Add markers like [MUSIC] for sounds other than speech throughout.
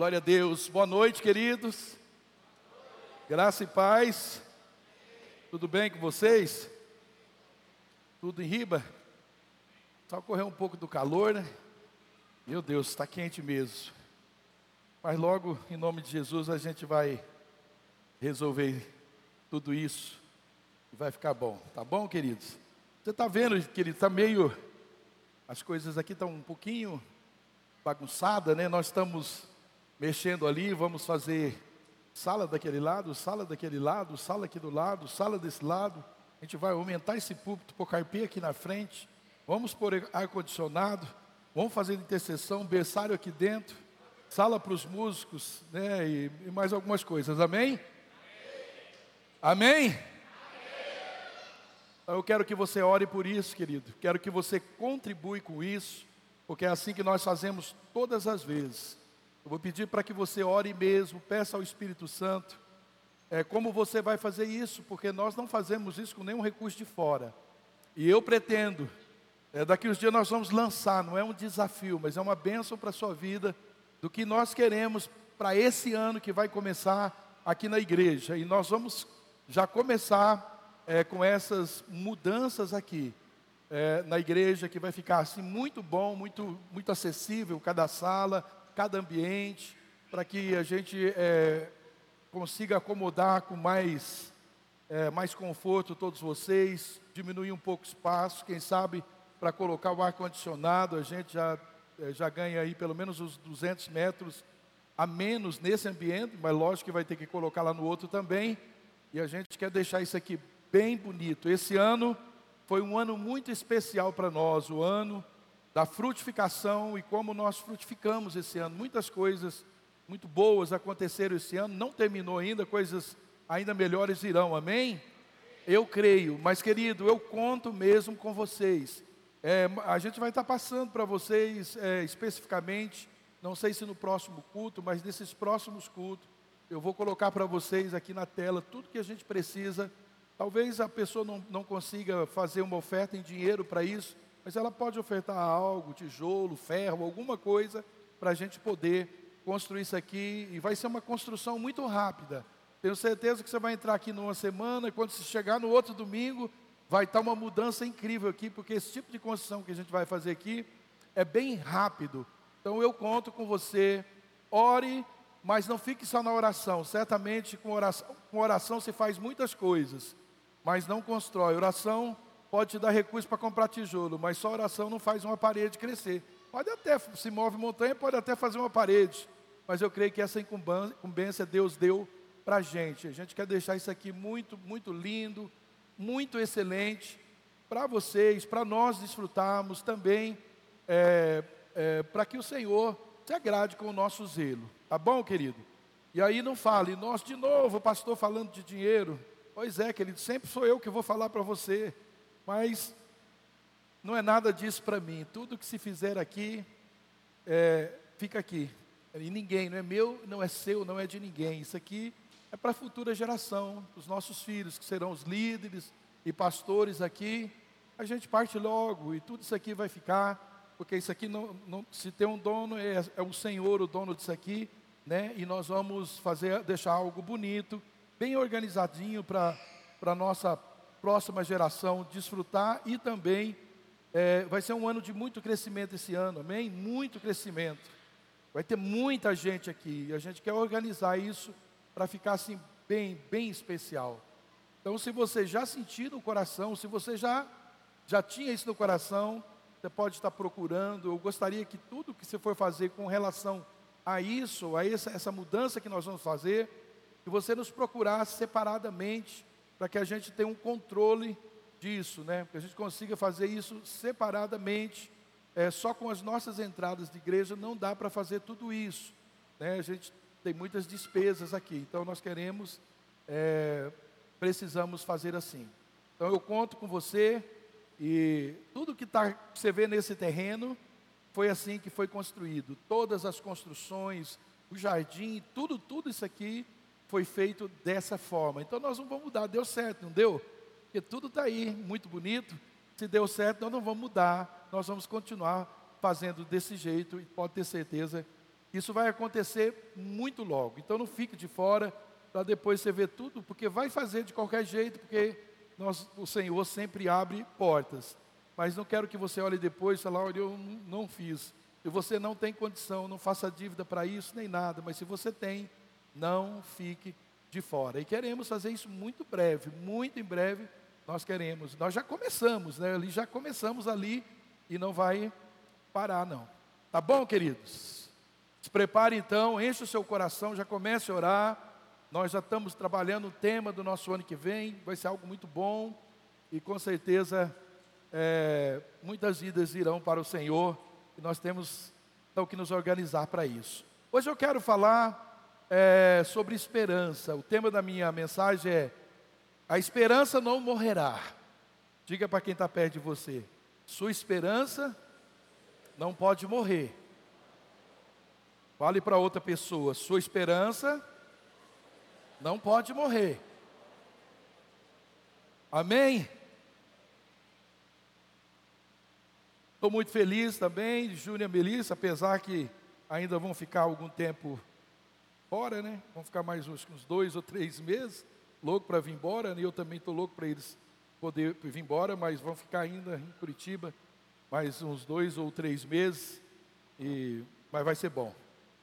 Glória a Deus. Boa noite, queridos. Graça e paz. Tudo bem com vocês? Tudo em riba? Só correr um pouco do calor, né? Meu Deus, está quente mesmo. Mas logo, em nome de Jesus, a gente vai resolver tudo isso e vai ficar bom. Tá bom, queridos? Você está vendo, querido, está meio. As coisas aqui estão um pouquinho bagunçadas, né? Nós estamos mexendo ali, vamos fazer sala daquele lado, sala daquele lado, sala aqui do lado, sala desse lado. A gente vai aumentar esse púlpito, pôr carpê aqui na frente. Vamos pôr ar-condicionado. Vamos fazer intercessão, berçário aqui dentro. Sala para os músicos, né? E, e, mais algumas coisas. Amém? Amém? Amém? Eu quero que você ore por isso, querido. Quero que você contribui com isso, porque é assim que nós fazemos todas as vezes. Eu vou pedir para que você ore mesmo, peça ao Espírito Santo. É, como você vai fazer isso? Porque nós não fazemos isso com nenhum recurso de fora. E eu pretendo, é, daqui uns dias nós vamos lançar, não é um desafio, mas é uma bênção para a sua vida, do que nós queremos para esse ano que vai começar aqui na igreja. E nós vamos já começar é, com essas mudanças aqui. É, na igreja que vai ficar assim muito bom, muito muito acessível cada sala, cada ambiente, para que a gente é, consiga acomodar com mais, é, mais conforto todos vocês, diminuir um pouco o espaço, quem sabe para colocar o ar-condicionado, a gente já, é, já ganha aí pelo menos os 200 metros a menos nesse ambiente, mas lógico que vai ter que colocar lá no outro também, e a gente quer deixar isso aqui bem bonito. Esse ano foi um ano muito especial para nós, o ano da frutificação e como nós frutificamos esse ano. Muitas coisas muito boas aconteceram esse ano, não terminou ainda, coisas ainda melhores virão, amém? Eu creio, mas querido, eu conto mesmo com vocês. É, a gente vai estar passando para vocês é, especificamente, não sei se no próximo culto, mas nesses próximos cultos, eu vou colocar para vocês aqui na tela tudo que a gente precisa. Talvez a pessoa não, não consiga fazer uma oferta em dinheiro para isso, mas ela pode ofertar algo, tijolo, ferro, alguma coisa, para a gente poder construir isso aqui. E vai ser uma construção muito rápida. Tenho certeza que você vai entrar aqui numa semana, e quando você chegar no outro domingo, vai estar uma mudança incrível aqui, porque esse tipo de construção que a gente vai fazer aqui é bem rápido. Então eu conto com você, ore, mas não fique só na oração. Certamente com oração, com oração se faz muitas coisas, mas não constrói. Oração pode te dar recurso para comprar tijolo, mas só oração não faz uma parede crescer. Pode até, se move montanha, pode até fazer uma parede, mas eu creio que essa incumbência Deus deu para a gente. A gente quer deixar isso aqui muito, muito lindo, muito excelente para vocês, para nós desfrutarmos também, é, é, para que o Senhor se agrade com o nosso zelo. Tá bom, querido? E aí não fale, nós de novo, pastor falando de dinheiro. Pois é, querido, sempre sou eu que vou falar para você. Mas não é nada disso para mim. Tudo que se fizer aqui, é, fica aqui. E ninguém, não é meu, não é seu, não é de ninguém. Isso aqui é para a futura geração, os nossos filhos, que serão os líderes e pastores aqui. A gente parte logo e tudo isso aqui vai ficar, porque isso aqui, não, não se tem um dono, é, é o Senhor o dono disso aqui, né? E nós vamos fazer, deixar algo bonito, bem organizadinho para a nossa próxima geração desfrutar e também é, vai ser um ano de muito crescimento esse ano, amém? Muito crescimento. Vai ter muita gente aqui e a gente quer organizar isso para ficar assim bem, bem especial. Então, se você já sentiu no coração, se você já já tinha isso no coração, você pode estar procurando. Eu gostaria que tudo que você for fazer com relação a isso, a essa, essa mudança que nós vamos fazer, que você nos procurasse separadamente para que a gente tenha um controle disso, né? Que a gente consiga fazer isso separadamente. É, só com as nossas entradas de igreja não dá para fazer tudo isso. Né? A gente tem muitas despesas aqui, então nós queremos, é, precisamos fazer assim. Então eu conto com você e tudo que, tá, você vê nesse terreno foi assim que foi construído. Todas as construções, o jardim, tudo, tudo isso aqui foi feito dessa forma. Então nós não vamos mudar, deu certo, não deu? Porque tudo está aí, muito bonito. Se deu certo, nós não vamos mudar, nós vamos continuar fazendo desse jeito e pode ter certeza Isso vai acontecer muito logo. Então não fique de fora para depois você ver tudo, porque vai fazer de qualquer jeito, porque nós, o Senhor sempre abre portas. Mas não quero que você olhe depois e fale, olha, eu não fiz. E você não tem condição, não faça dívida para isso nem nada. Mas se você tem, não fique de fora. E queremos fazer isso muito breve, muito em breve. Nós queremos. Nós já começamos, né? Ali já começamos ali e não vai parar não. Tá bom, queridos? Se prepare então, enche o seu coração, já comece a orar. Nós já estamos trabalhando o tema do nosso ano que vem, vai ser algo muito bom e com certeza é, muitas vidas irão para o Senhor e nós temos então que nos organizar para isso. Hoje eu quero falar é, sobre esperança. O tema da minha mensagem é: A esperança não morrerá. Diga para quem está perto de você: Sua esperança não pode morrer. Fale para outra pessoa: Sua esperança não pode morrer. Amém? Estou muito feliz também, Júnior e Melissa, apesar que ainda vão ficar algum tempo fora, né? Vão ficar mais uns, uns dois ou três meses, louco para vir embora, né? eu também estou louco para eles poder vir embora, mas vão ficar ainda em Curitiba mais uns dois ou três meses, e, mas vai ser bom.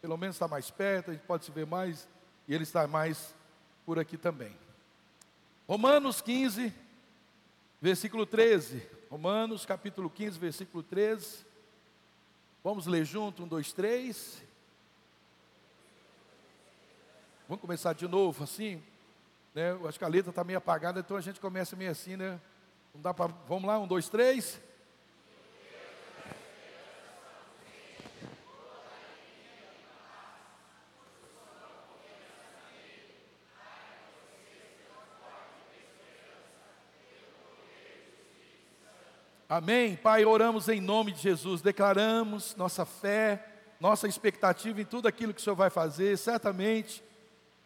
Pelo menos está mais perto, a gente pode se ver mais, e ele está mais por aqui também. Romanos 15, versículo 13. Romanos capítulo 15, versículo 13. Vamos ler junto, um, dois, três. Vamos começar de novo, assim, né? Eu acho que a letra está meio apagada, então a gente começa meio assim, né? Não dá para. Vamos lá, um, dois, três. Amém. Pai, oramos em nome de Jesus, declaramos nossa fé, nossa expectativa em tudo aquilo que o Senhor vai fazer, certamente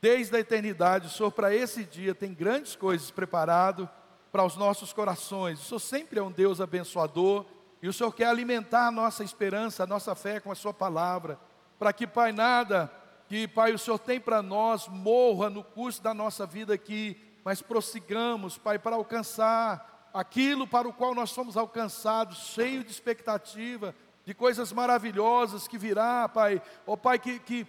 desde a eternidade, o Senhor, para esse dia, tem grandes coisas preparado para os nossos corações. O Senhor sempre é um Deus abençoador e o Senhor quer alimentar a nossa esperança, a nossa fé com a Sua palavra, para que, Pai, nada que, Pai, o Senhor tem para nós morra no curso da nossa vida aqui, mas prossigamos, Pai, para alcançar aquilo para o qual nós somos alcançados, cheio de expectativa, de coisas maravilhosas que virá, Pai, ó oh, Pai, que, que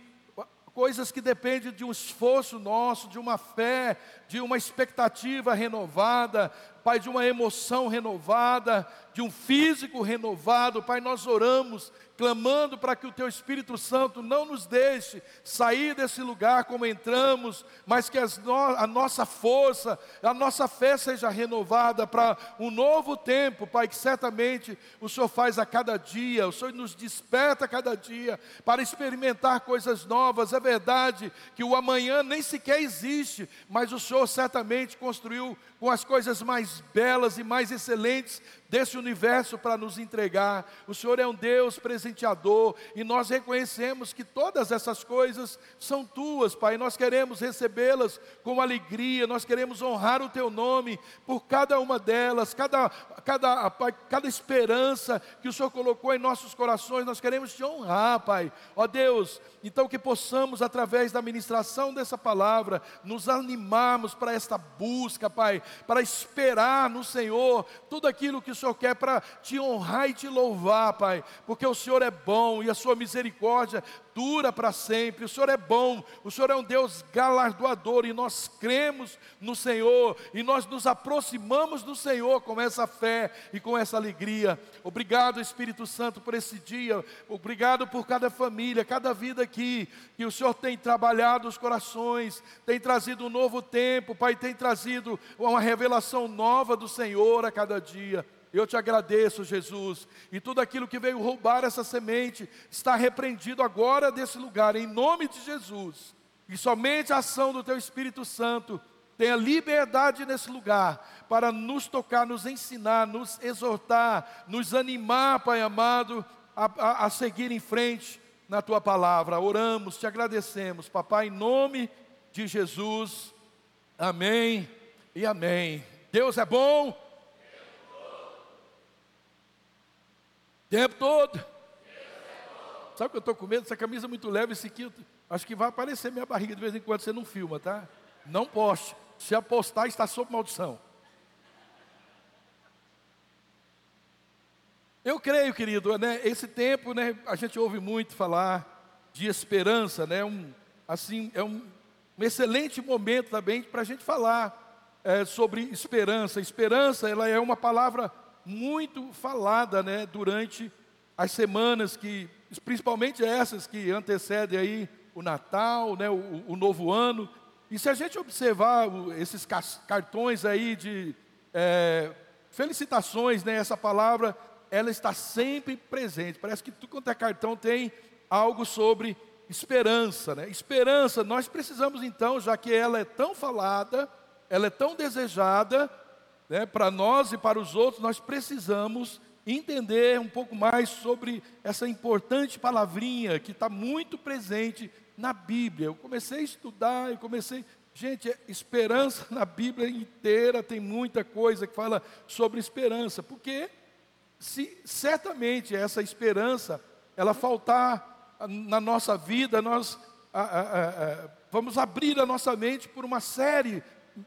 coisas que dependem de um esforço nosso, de uma fé, de uma expectativa renovada, Pai, de uma emoção renovada, de um físico renovado. Pai, nós oramos, clamando para que o Teu Espírito Santo não nos deixe sair desse lugar como entramos, mas que no, a nossa força, a nossa fé seja renovada para um novo tempo, Pai, que certamente o Senhor faz a cada dia, o Senhor nos desperta a cada dia para experimentar coisas novas. É verdade que o amanhã nem sequer existe, mas o Senhor certamente construiu com as coisas mais belas e mais excelentes desse universo para nos entregar. O Senhor é um Deus presenteador e nós reconhecemos que todas essas coisas são tuas, Pai. Nós queremos recebê-las com alegria, nós queremos honrar o teu nome por cada uma delas, cada, cada, Pai, cada esperança que o Senhor colocou em nossos corações, nós queremos te honrar, Pai. Ó Deus, então que possamos, através da ministração dessa palavra, nos animarmos para esta busca, Pai, para esperar no Senhor tudo aquilo que o Senhor quer para te honrar e te louvar, Pai, porque o Senhor é bom e a sua misericórdia dura para sempre. O Senhor é bom, o Senhor é um Deus galardoador e nós cremos no Senhor e nós nos aproximamos do Senhor com essa fé e com essa alegria. Obrigado, Espírito Santo, por esse dia. Obrigado por cada família, cada vida aqui que o Senhor tem trabalhado os corações, tem trazido um novo tempo, Pai, tem trazido uma revelação nova do Senhor a cada dia. Eu te agradeço, Jesus, e tudo aquilo que veio roubar essa semente está repreendido agora desse lugar, em nome de Jesus. E somente a ação do Teu Espírito Santo tenha liberdade nesse lugar para nos tocar, nos ensinar, nos exortar, nos animar, Pai amado, a, a, a seguir em frente na Tua palavra. Oramos, te agradecemos, Papai, em nome de Jesus. Amém e amém. Deus é bom tempo todo. Sabe que eu estou com medo? Essa camisa é muito leve, esse aqui, acho que vai aparecer minha barriga de vez em quando, você não filma, tá? Não poste. Se apostar, está sob maldição. Eu creio, querido, né, esse tempo, né, a gente ouve muito falar de esperança, né, um, assim, é um, um excelente momento também para a gente falar é, sobre esperança. Esperança, ela é uma palavra muito falada, né, durante as semanas que, principalmente essas que antecedem aí o Natal, né, o, o novo ano. E se a gente observar esses cartões aí de é, felicitações, né, essa palavra ela está sempre presente. Parece que tudo quanto é cartão tem algo sobre esperança, né? Esperança, nós precisamos então, já que ela é tão falada, ela é tão desejada, né, para nós e para os outros, nós precisamos entender um pouco mais sobre essa importante palavrinha que está muito presente na Bíblia. Eu comecei a estudar, e comecei. Gente, esperança na Bíblia inteira tem muita coisa que fala sobre esperança, porque se certamente essa esperança ela faltar na nossa vida, nós a, a, a, vamos abrir a nossa mente por uma série,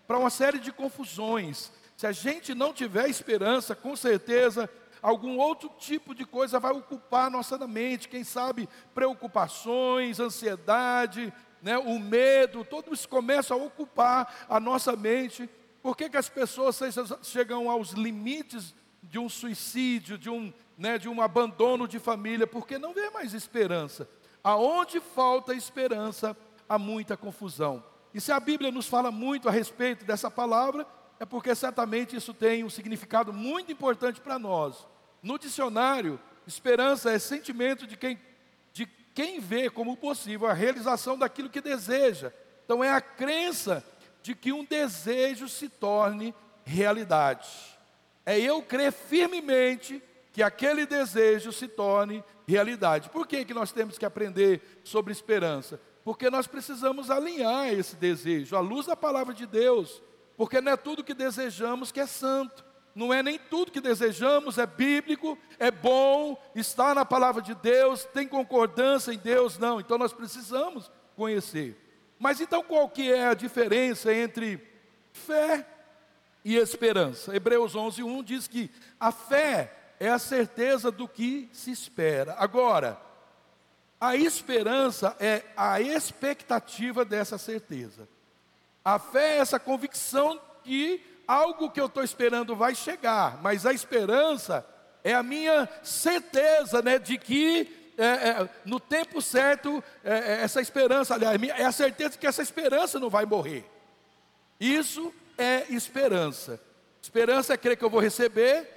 para uma série de confusões. Se a gente não tiver esperança, com certeza algum outro tipo de coisa vai ocupar nossa mente, quem sabe preocupações, ansiedade, né, o medo, tudo isso começa a ocupar a nossa mente. Por que, que as pessoas chegam aos limites de um suicídio, de um, né, de um abandono de família, porque não vê mais esperança. Aonde falta esperança, há muita confusão. E se a Bíblia nos fala muito a respeito dessa palavra, é porque certamente isso tem um significado muito importante para nós. No dicionário, esperança é sentimento de quem, de quem vê como possível a realização daquilo que deseja. Então é a crença de que um desejo se torne realidade é eu crer firmemente que aquele desejo se torne realidade. Por que, que nós temos que aprender sobre esperança? Porque nós precisamos alinhar esse desejo à luz da palavra de Deus, porque não é tudo que desejamos que é santo. Não é nem tudo que desejamos é bíblico, é bom, está na palavra de Deus, tem concordância em Deus, não. Então nós precisamos conhecer. Mas então qual que é a diferença entre fé e esperança. Hebreus 11, 1 diz que a fé é a certeza do que se espera. Agora, a esperança é a expectativa dessa certeza. A fé é essa convicção que algo que eu estou esperando vai chegar, mas a esperança é a minha certeza né, de que é, é, no tempo certo, é, é essa esperança, aliás, é a certeza que essa esperança não vai morrer. Isso é esperança. Esperança é crer que eu vou receber,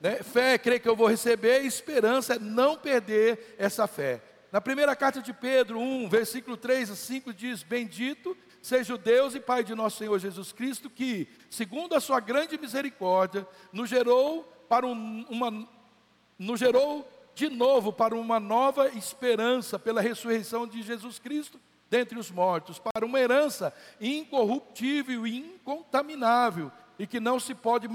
né? fé é crer que eu vou receber, esperança é não perder essa fé. Na primeira carta de Pedro 1, versículo 3 a 5 diz: Bendito seja o Deus e Pai de nosso Senhor Jesus Cristo, que, segundo a sua grande misericórdia, nos gerou para um, uma nos gerou de novo para uma nova esperança pela ressurreição de Jesus Cristo dentre os mortos, para uma herança incorruptível e incontaminável, e que não se pode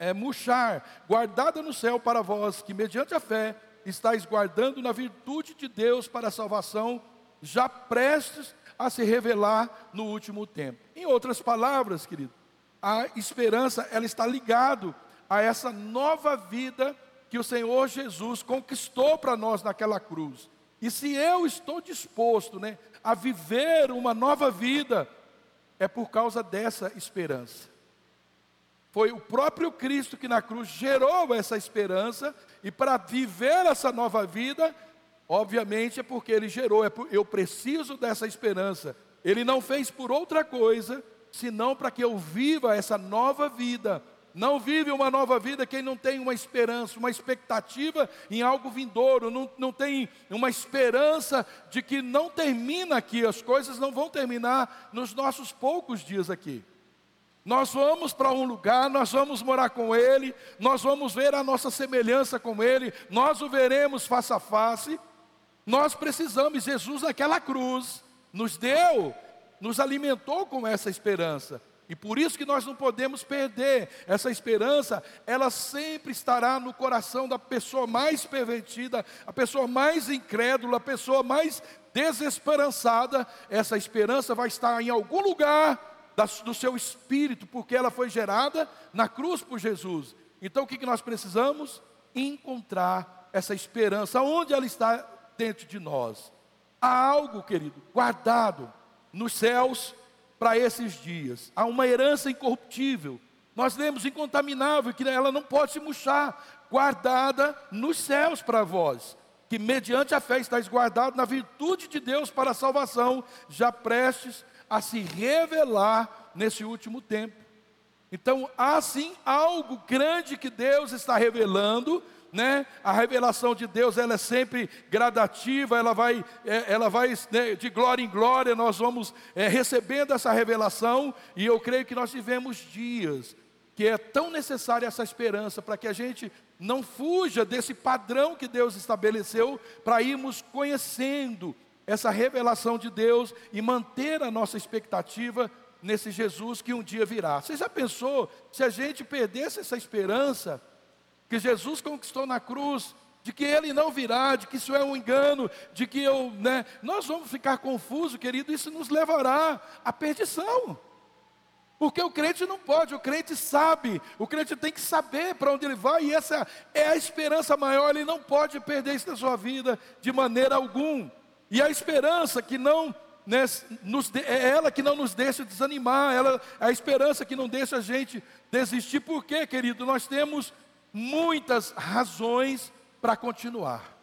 é, murchar, guardada no céu para vós, que mediante a fé estáis guardando na virtude de Deus para a salvação, já prestes a se revelar no último tempo. Em outras palavras, querido, a esperança ela está ligado a essa nova vida que o Senhor Jesus conquistou para nós naquela cruz. E se eu estou disposto, né, a viver uma nova vida, é por causa dessa esperança. Foi o próprio Cristo que na cruz gerou essa esperança, e para viver essa nova vida, obviamente é porque Ele gerou, é por, eu preciso dessa esperança. Ele não fez por outra coisa, senão para que eu viva essa nova vida, não vive uma nova vida quem não tem uma esperança, uma expectativa em algo vindouro, não, não tem uma esperança de que não termina aqui, as coisas não vão terminar nos nossos poucos dias aqui. Nós vamos para um lugar, nós vamos morar com Ele, nós vamos ver a nossa semelhança com Ele, nós o veremos face a face. Nós precisamos, Jesus naquela cruz nos deu, nos alimentou com essa esperança. E por isso que nós não podemos perder essa esperança, ela sempre estará no coração da pessoa mais pervertida, a pessoa mais incrédula, a pessoa mais desesperançada. Essa esperança vai estar em algum lugar do seu espírito, porque ela foi gerada na cruz por Jesus. Então o que nós precisamos? Encontrar essa esperança, onde ela está dentro de nós. Há algo, querido, guardado nos céus para esses dias. Há uma herança incorruptível. Nós lemos incontaminável, que ela não pode se murchar, guardada nos céus para vós, que mediante a fé estáis guardado na virtude de Deus para a salvação, já prestes a se revelar nesse último tempo. Então, há sim algo grande que Deus está revelando né? A revelação de Deus ela é sempre gradativa, ela vai, é, ela vai né, de glória em glória, nós vamos é, recebendo essa revelação, e eu creio que nós vivemos dias que é tão necessária essa esperança para que a gente não fuja desse padrão que Deus estabeleceu para irmos conhecendo essa revelação de Deus e manter a nossa expectativa nesse Jesus que um dia virá. Você já pensou se a gente perdesse essa esperança? Que Jesus conquistou na cruz, de que ele não virá, de que isso é um engano, de que eu, né, nós vamos ficar confusos, querido, isso nos levará à perdição. Porque o crente não pode, o crente sabe, o crente tem que saber para onde ele vai, e essa é a esperança maior, ele não pode perder isso na sua vida de maneira alguma. E a esperança que não né, nos, é ela que não nos deixa desanimar, ela, a esperança que não deixa a gente desistir. Por quê, querido? Nós temos muitas razões para continuar.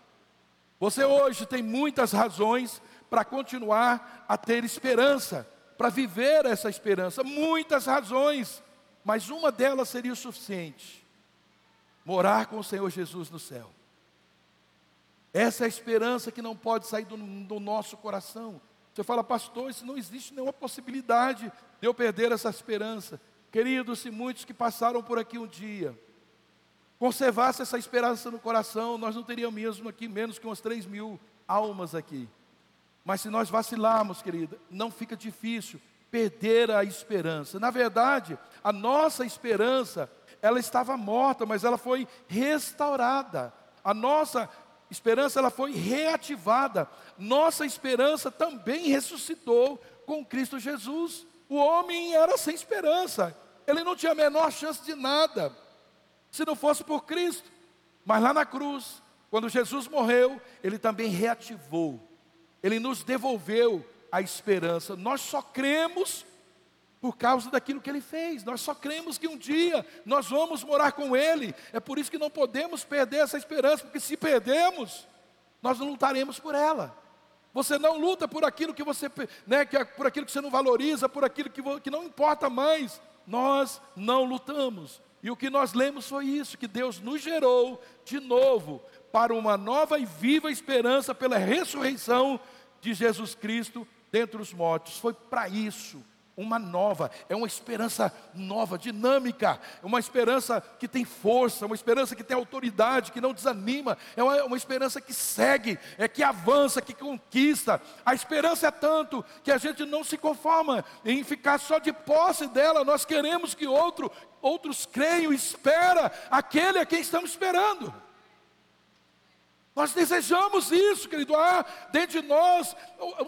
Você hoje tem muitas razões para continuar a ter esperança, para viver essa esperança, muitas razões, mas uma delas seria o suficiente: morar com o Senhor Jesus no céu. Essa é a esperança que não pode sair do, do nosso coração. Você fala, pastor, isso não existe nenhuma possibilidade de eu perder essa esperança. Queridos, se muitos que passaram por aqui um dia, conservasse essa esperança no coração, nós não teríamos mesmo aqui menos que umas 3 mil almas aqui. Mas se nós vacilarmos, querida, não fica difícil perder a esperança. Na verdade, a nossa esperança, ela estava morta, mas ela foi restaurada. A nossa esperança, ela foi reativada. Nossa esperança também ressuscitou com Cristo Jesus. O homem era sem esperança. Ele não tinha a menor chance de nada se não fosse por Cristo. Mas lá na cruz, quando Jesus morreu, ele também reativou, ele nos devolveu a esperança. Nós só cremos por causa daquilo que ele fez. Nós só cremos que um dia nós vamos morar com ele. É por isso que não podemos perder essa esperança, porque se perdemos, nós não lutaremos por ela. Você não luta por aquilo que você, né, é por aquilo que você não valoriza, por aquilo que, que não importa mais. Nós não lutamos. E o que nós lemos foi isso: que Deus nos gerou de novo para uma nova e viva esperança pela ressurreição de Jesus Cristo dentre os mortos. Foi para isso uma nova, é uma esperança nova, dinâmica, uma esperança que tem força, uma esperança que tem autoridade, que não desanima, é uma, uma, esperança que segue, é que avança, que conquista. A esperança é tanto que a gente não se conforma em ficar só de posse dela, nós queremos que outro, outros creiam, espera aquele a quem estamos esperando. Nós desejamos isso, querido. Há dentro de nós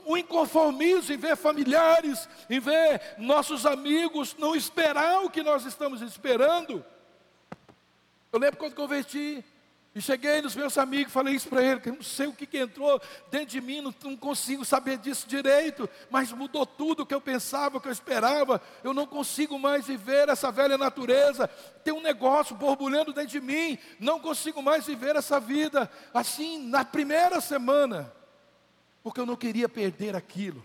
o inconformismo em ver familiares, em ver nossos amigos não esperar o que nós estamos esperando. Eu lembro quando converti, e cheguei nos meus amigos, falei isso para ele, que não sei o que, que entrou dentro de mim, não, não, consigo saber disso direito, mas mudou tudo o que eu pensava, o que eu esperava. Eu não consigo mais viver essa velha natureza. Tem um negócio borbulhando dentro de mim, não consigo mais viver essa vida assim na primeira semana, porque eu não queria perder aquilo,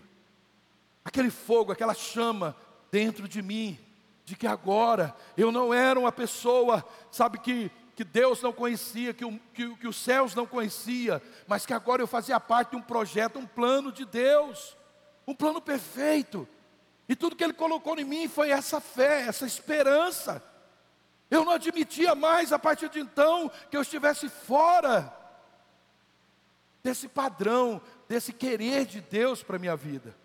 aquele fogo, aquela chama dentro de mim, de que agora eu não era uma pessoa, sabe que que Deus não conhecia, que, o, que, que os céus não conhecia, mas que agora eu fazia parte de um projeto, um plano de Deus, um plano perfeito. E tudo que Ele colocou em mim foi essa fé, essa esperança. Eu não admitia mais a partir de então que eu estivesse fora desse padrão, desse querer de Deus para a minha vida.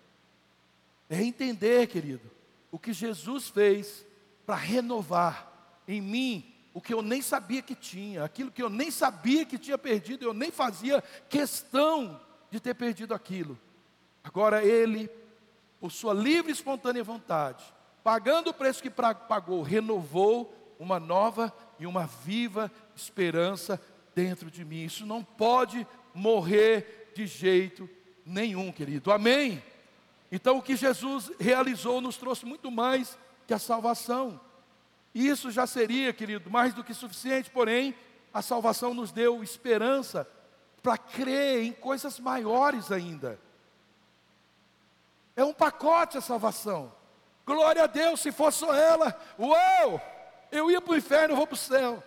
É entender, querido, o que Jesus fez para renovar em mim o que eu nem sabia que tinha, aquilo que eu nem sabia que tinha perdido, eu nem fazia questão de ter perdido aquilo. Agora Ele, por sua livre e espontânea vontade, pagando o preço que pagou, renovou uma nova e uma viva esperança dentro de mim. Isso não pode morrer de jeito nenhum, querido. Amém? Então, o que Jesus realizou nos trouxe muito mais que a salvação. Isso já seria, querido, mais do que suficiente, porém, a salvação nos deu esperança para crer em coisas maiores ainda. É um pacote a salvação. Glória a Deus, se fosse só ela, uau, eu ia para o inferno, eu vou para o céu.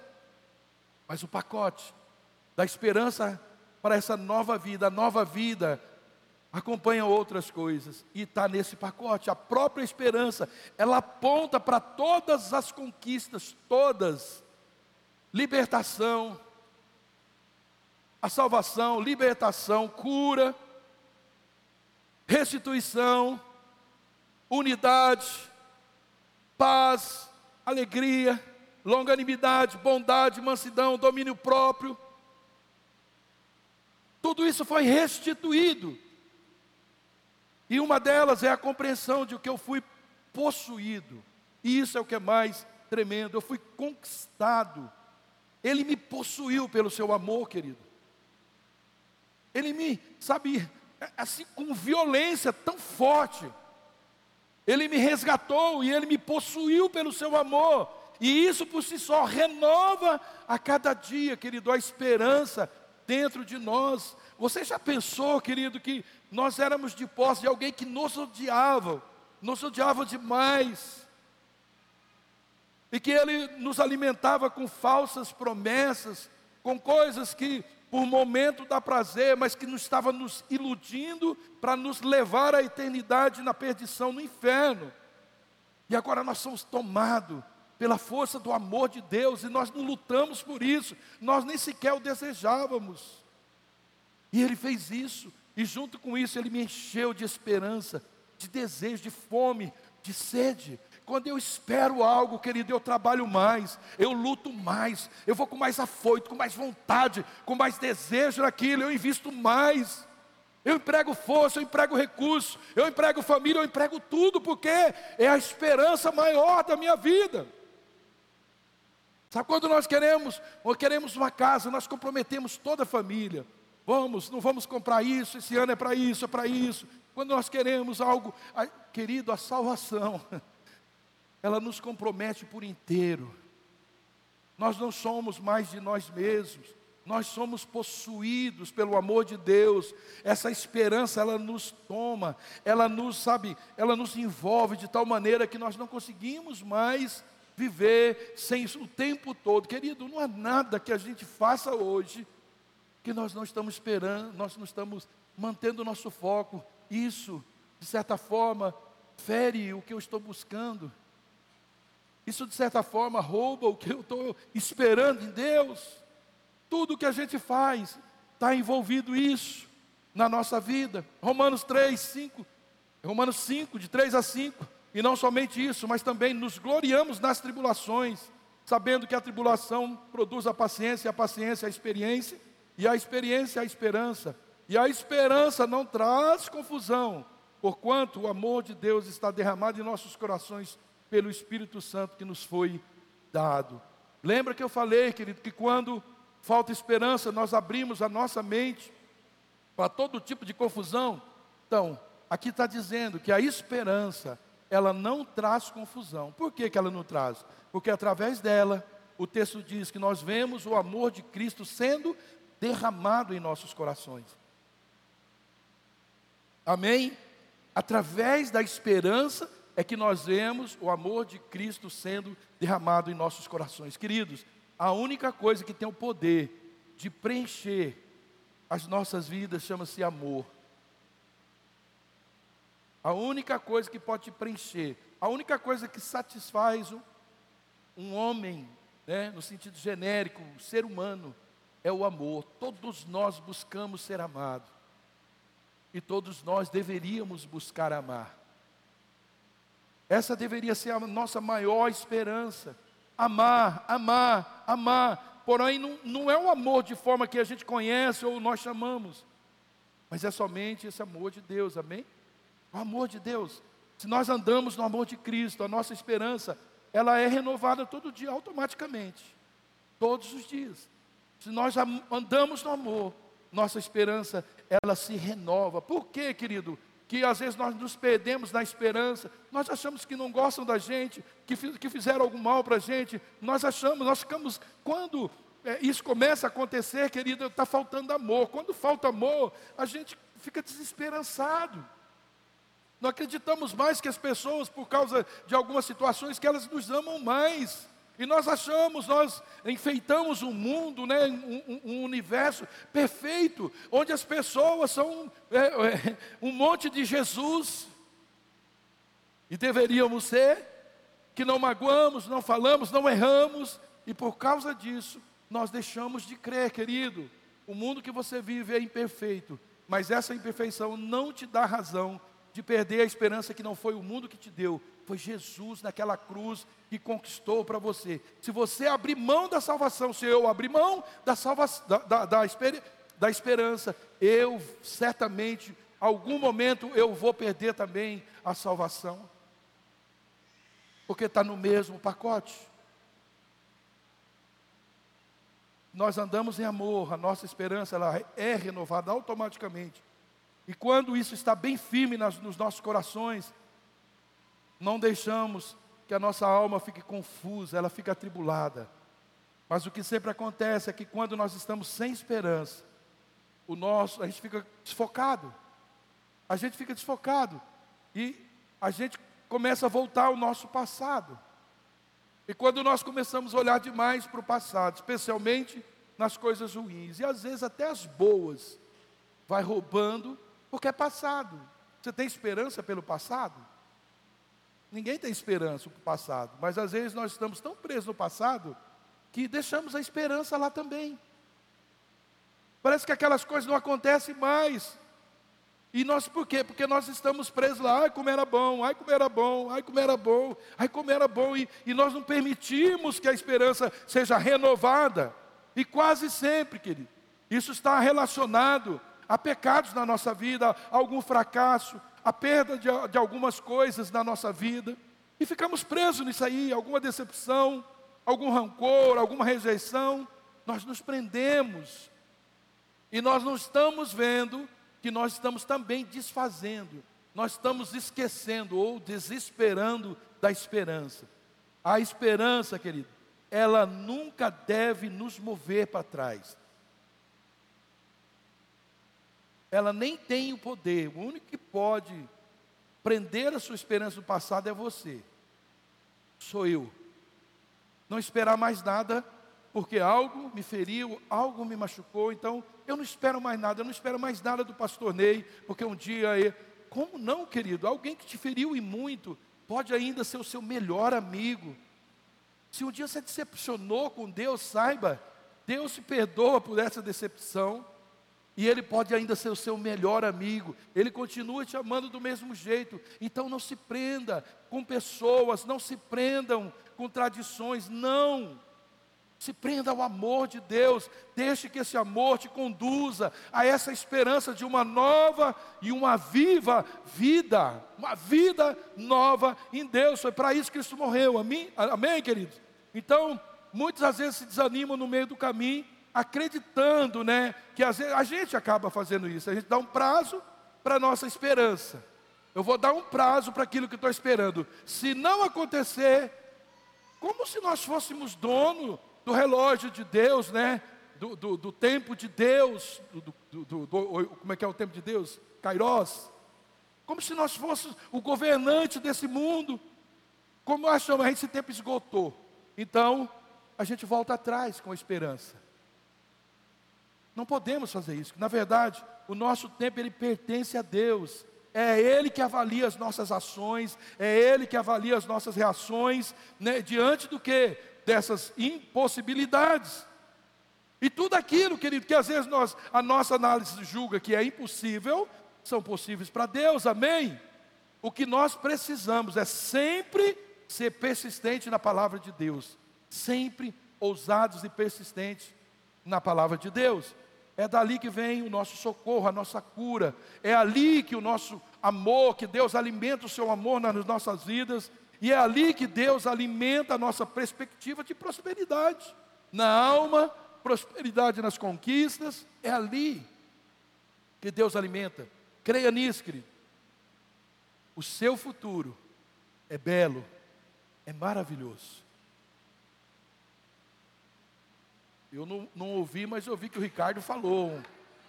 Mas o pacote da esperança para essa nova vida, a nova vida acompanha outras coisas e está nesse pacote. A própria esperança, ela aponta para todas as conquistas, todas: libertação, a salvação, libertação, cura, restituição, unidade, paz, alegria, longanimidade, bondade, mansidão, domínio próprio. Tudo isso foi restituído e uma delas é a compreensão de que eu fui possuído. E isso é o que é mais tremendo. Eu fui conquistado. Ele me possuiu pelo seu amor, querido. Ele me, sabe, assim com violência tão forte. Ele me resgatou e ele me possuiu pelo seu amor. E isso por si só renova a cada dia, querido, a esperança dentro de nós. Você já pensou, querido, que nós éramos de posse de alguém que nos odiava, nos odiava demais, e que ele nos alimentava com falsas promessas, com coisas que por momento dá prazer, mas que nos estava nos iludindo para nos levar à eternidade na perdição no inferno. E agora nós somos tomados pela força do amor de Deus e nós não lutamos por isso, nós nem sequer o desejávamos. E ele fez isso, e junto com isso ele me encheu de esperança, de desejo, de fome, de sede. Quando eu espero algo, querido, eu trabalho mais, eu luto mais, eu vou com mais afoito, com mais vontade, com mais desejo naquilo, eu invisto mais. Eu emprego força, eu emprego recurso, eu emprego família, eu emprego tudo, porque é a esperança maior da minha vida. Sabe quando nós queremos, ou queremos uma casa, nós comprometemos toda a família. Vamos, não vamos comprar isso, esse ano é para isso, é para isso. Quando nós queremos algo, querido, a salvação, [LAUGHS] ela nos compromete por inteiro. Nós não somos mais de nós mesmos, nós somos possuídos pelo amor de Deus. Essa esperança ela nos toma, ela nos sabe, ela nos envolve de tal maneira que nós não conseguimos mais viver sem isso o tempo todo. Querido, não há nada que a gente faça hoje que nós não estamos esperando, nós não estamos mantendo o nosso foco. Isso, de certa forma, fere o que eu estou buscando. Isso, de certa forma, rouba o que eu estou esperando em Deus. Tudo que a gente faz está envolvido isso na nossa vida. Romanos 3, 5, Romanos 5, de 3 a 5. E não somente isso, mas também nos gloriamos nas tribulações, sabendo que a tribulação produz a paciência, a paciência a experiência, e a experiência a esperança. E a esperança não traz confusão, porquanto o amor de Deus está derramado em nossos corações pelo Espírito Santo que nos foi dado. Lembra que eu falei, querido, que quando falta esperança, nós abrimos a nossa mente para todo tipo de confusão? Então, aqui está dizendo que a esperança, ela não traz confusão. Por que, que ela não traz? Porque através dela, o texto diz que nós vemos o amor de Cristo sendo derramado em nossos corações. Amém? Através da esperança é que nós vemos o amor de Cristo sendo derramado em nossos corações. Queridos, a única coisa que tem o poder de preencher as nossas vidas chama-se amor. A única coisa que pode te preencher, a única coisa que satisfaz um, um homem, né, no sentido genérico, o ser humano, é o amor. Todos nós buscamos ser amados. E todos nós deveríamos buscar amar. Essa deveria ser a nossa maior esperança. Amar, amar, amar. Porém, não, não é um amor de forma que a gente conhece ou nós chamamos, mas é somente esse amor de Deus, amém? O amor de Deus. Se nós andamos no amor de Cristo, a nossa esperança, ela é renovada todo dia, automaticamente, todos os dias. Se nós andamos no amor, nossa esperança, ela se renova. Por quê, querido? Que às vezes nós nos perdemos na esperança, nós achamos que não gostam da gente, que, que fizeram algum mal para a gente, nós achamos, nós ficamos, quando é, isso começa a acontecer, querido, está faltando amor. Quando falta amor, a gente fica desesperançado. Não acreditamos mais que as pessoas, por causa de algumas situações, que elas nos amam mais. E nós achamos, nós enfeitamos um mundo, né, um, um universo perfeito, onde as pessoas são é, é, um monte de Jesus. E deveríamos ser, que não magoamos, não falamos, não erramos, e por causa disso, nós deixamos de crer, querido. O mundo que você vive é imperfeito, mas essa imperfeição não te dá razão de perder a esperança que não foi o mundo que te deu, foi Jesus naquela cruz que conquistou para você. Se você abrir mão da salvação, se eu abrir mão da, da, da, da, esper, da esperança, eu certamente, algum momento, eu vou perder também a salvação, porque está no mesmo pacote. Nós andamos em amor, a nossa esperança ela é renovada automaticamente. E quando isso está bem firme nas, nos nossos corações, não deixamos que a nossa alma fique confusa, ela fica atribulada. Mas o que sempre acontece é que quando nós estamos sem esperança, o nosso, a gente fica desfocado. A gente fica desfocado e a gente começa a voltar ao nosso passado. E quando nós começamos a olhar demais para o passado, especialmente nas coisas ruins, e às vezes até as boas, vai roubando porque é passado. Você tem esperança pelo passado? Ninguém tem esperança pelo passado, mas às vezes nós estamos tão presos no passado que deixamos a esperança lá também. Parece que aquelas coisas não acontecem mais. E nós por quê? Porque nós estamos presos lá, ai como era bom, ai como era bom, ai como era bom, ai como era bom, e, e nós não permitimos que a esperança seja renovada. E quase sempre, querido, isso está relacionado Há pecados na nossa vida, algum fracasso, a perda de, de algumas coisas na nossa vida, e ficamos presos nisso aí, alguma decepção, algum rancor, alguma rejeição, nós nos prendemos, e nós não estamos vendo que nós estamos também desfazendo, nós estamos esquecendo ou desesperando da esperança. A esperança, querido, ela nunca deve nos mover para trás. Ela nem tem o poder. O único que pode prender a sua esperança no passado é você. Sou eu. Não esperar mais nada, porque algo me feriu, algo me machucou, então eu não espero mais nada, eu não espero mais nada do pastor Ney, porque um dia. Como não, querido? Alguém que te feriu e muito pode ainda ser o seu melhor amigo. Se um dia você decepcionou com Deus, saiba, Deus se perdoa por essa decepção. E ele pode ainda ser o seu melhor amigo. Ele continua te amando do mesmo jeito. Então não se prenda com pessoas, não se prendam com tradições, não. Se prenda ao amor de Deus. Deixe que esse amor te conduza a essa esperança de uma nova e uma viva vida, uma vida nova em Deus. Foi para isso que Cristo morreu. Amém, amém queridos? Então, muitas vezes se desanimam no meio do caminho acreditando, né, que às vezes a gente acaba fazendo isso, a gente dá um prazo para a nossa esperança. Eu vou dar um prazo para aquilo que estou esperando. Se não acontecer, como se nós fôssemos dono do relógio de Deus, né? Do, do, do tempo de Deus, do, como é que é o tempo de Deus? Kairos. Como se nós fôssemos o governante desse mundo. Como achamos, a gente esse tempo esgotou. Então, a gente volta atrás com a esperança. Não podemos fazer isso. Na verdade, o nosso tempo ele pertence a Deus. É Ele que avalia as nossas ações, é Ele que avalia as nossas reações, né, diante do que? Dessas impossibilidades. E tudo aquilo, querido, que às vezes nós, a nossa análise julga que é impossível, são possíveis para Deus, amém? o que nós precisamos é sempre ser persistente na palavra de Deus, sempre ousados e persistentes na palavra de Deus. É dali que vem o nosso socorro, a nossa cura. É ali que o nosso amor, que Deus alimenta o seu amor nas nossas vidas. E é ali que Deus alimenta a nossa perspectiva de prosperidade na alma, prosperidade nas conquistas. É ali que Deus alimenta. Creia nisso, querido. O seu futuro é belo, é maravilhoso. Eu não, não ouvi, mas eu ouvi que o Ricardo falou um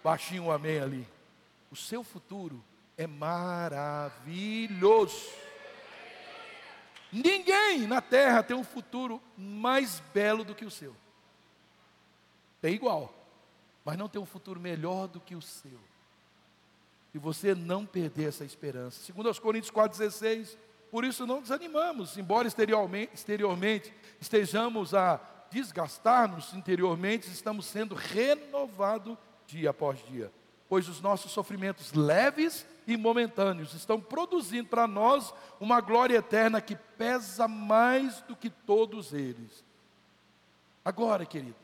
baixinho um amém ali. O seu futuro é maravilhoso. Ninguém na terra tem um futuro mais belo do que o seu. Tem igual, mas não tem um futuro melhor do que o seu. E você não perder essa esperança. Segundo aos Coríntios 4,16, por isso não desanimamos, embora exteriormente, exteriormente estejamos a desgastar-nos interiormente, estamos sendo renovados dia após dia. Pois os nossos sofrimentos leves e momentâneos estão produzindo para nós uma glória eterna que pesa mais do que todos eles. Agora, querido,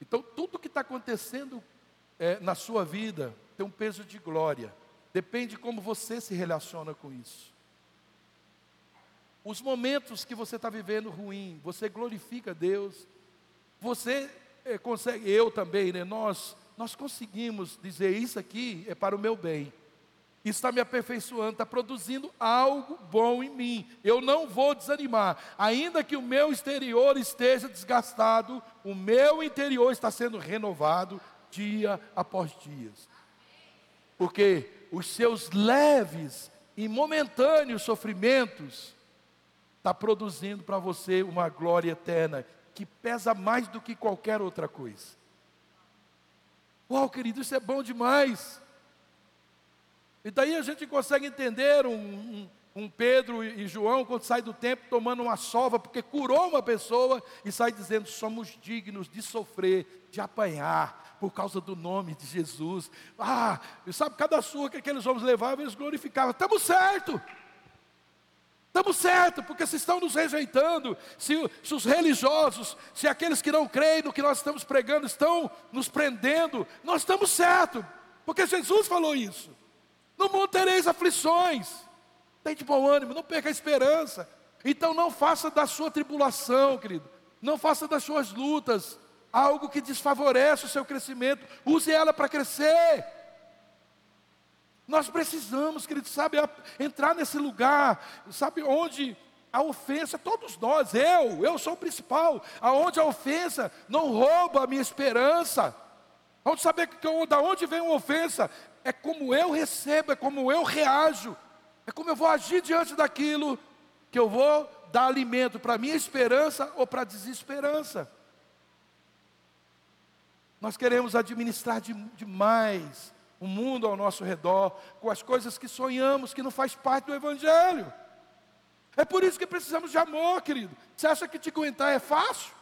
então tudo que está acontecendo é, na sua vida tem um peso de glória, depende de como você se relaciona com isso. Os momentos que você está vivendo ruim, você glorifica Deus, você é, consegue, eu também, né? Nós, nós conseguimos dizer isso aqui é para o meu bem. Isso está me aperfeiçoando, está produzindo algo bom em mim. Eu não vou desanimar. Ainda que o meu exterior esteja desgastado, o meu interior está sendo renovado dia após dia. Porque os seus leves e momentâneos sofrimentos está produzindo para você uma glória eterna que pesa mais do que qualquer outra coisa. Uau, querido, isso é bom demais. E daí a gente consegue entender um, um, um Pedro e João quando sai do templo tomando uma sova, porque curou uma pessoa e sai dizendo: somos dignos de sofrer, de apanhar, por causa do nome de Jesus. Ah, e sabe, cada sua que aqueles homens levavam, eles glorificavam. Estamos certo. Estamos certos, porque se estão nos rejeitando, se, se, os religiosos, se aqueles que não creem no que nós estamos pregando estão nos prendendo, nós estamos certos, porque Jesus falou isso. No mundo tereis aflições, tem de bom ânimo, não perca a esperança. Então não faça da sua tribulação, querido, não faça das suas lutas algo que desfavorece o seu crescimento, use ela para crescer. Nós precisamos, querido, sabe, entrar nesse lugar, sabe, onde a ofensa, todos nós, eu, eu sou o principal, aonde a ofensa não rouba a minha esperança, onde saber que da onde vem uma ofensa, é como eu recebo, é como eu reajo, é como eu vou agir diante daquilo que eu vou dar alimento para a minha esperança ou para a desesperança. Nós queremos administrar de, demais o mundo ao nosso redor, com as coisas que sonhamos, que não faz parte do Evangelho. É por isso que precisamos de amor, querido. Você acha que te aguentar é fácil?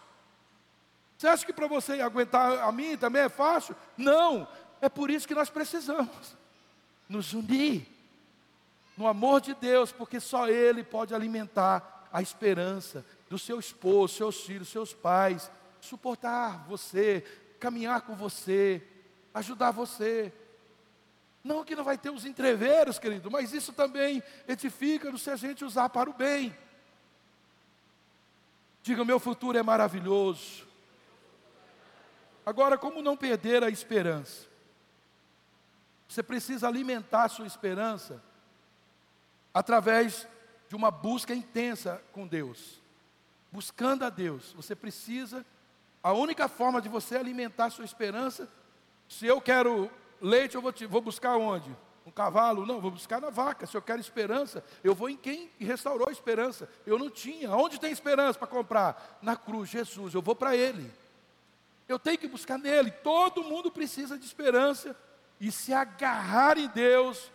Você acha que para você aguentar a mim também é fácil? Não. É por isso que nós precisamos nos unir no amor de Deus, porque só Ele pode alimentar a esperança do seu esposo, seus filhos, seus pais, suportar você, caminhar com você, ajudar você. Não que não vai ter os entreveros, querido, mas isso também edifica se a gente usar para o bem. Diga, meu futuro é maravilhoso. Agora, como não perder a esperança? Você precisa alimentar a sua esperança através de uma busca intensa com Deus. Buscando a Deus. Você precisa, a única forma de você alimentar a sua esperança, se eu quero Leite eu vou, te, vou buscar onde? Um cavalo? Não, vou buscar na vaca. Se eu quero esperança, eu vou em quem restaurou a esperança. Eu não tinha. Onde tem esperança para comprar? Na cruz, Jesus. Eu vou para Ele. Eu tenho que buscar nele. Todo mundo precisa de esperança. E se agarrar em Deus,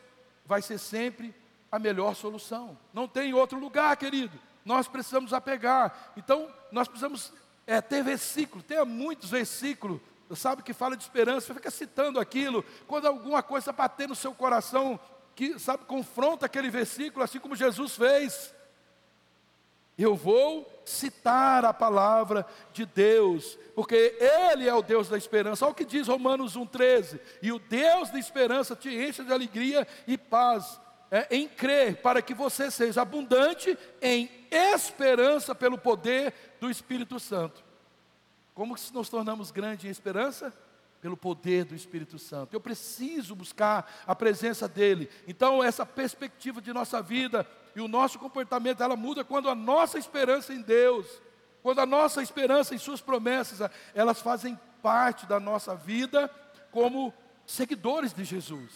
vai ser sempre a melhor solução. Não tem outro lugar, querido. Nós precisamos apegar. Então, nós precisamos é, ter versículo, ter muitos versículos sabe, que fala de esperança, fica citando aquilo. Quando alguma coisa bater no seu coração, que, sabe, confronta aquele versículo, assim como Jesus fez. Eu vou citar a palavra de Deus, porque Ele é o Deus da esperança. Olha o que diz Romanos 1,13: E o Deus da esperança te enche de alegria e paz é, em crer, para que você seja abundante em esperança pelo poder do Espírito Santo. Como que nos tornamos grandes em esperança? Pelo poder do Espírito Santo. Eu preciso buscar a presença dEle. Então, essa perspectiva de nossa vida e o nosso comportamento, ela muda quando a nossa esperança em Deus, quando a nossa esperança em Suas promessas, elas fazem parte da nossa vida como seguidores de Jesus.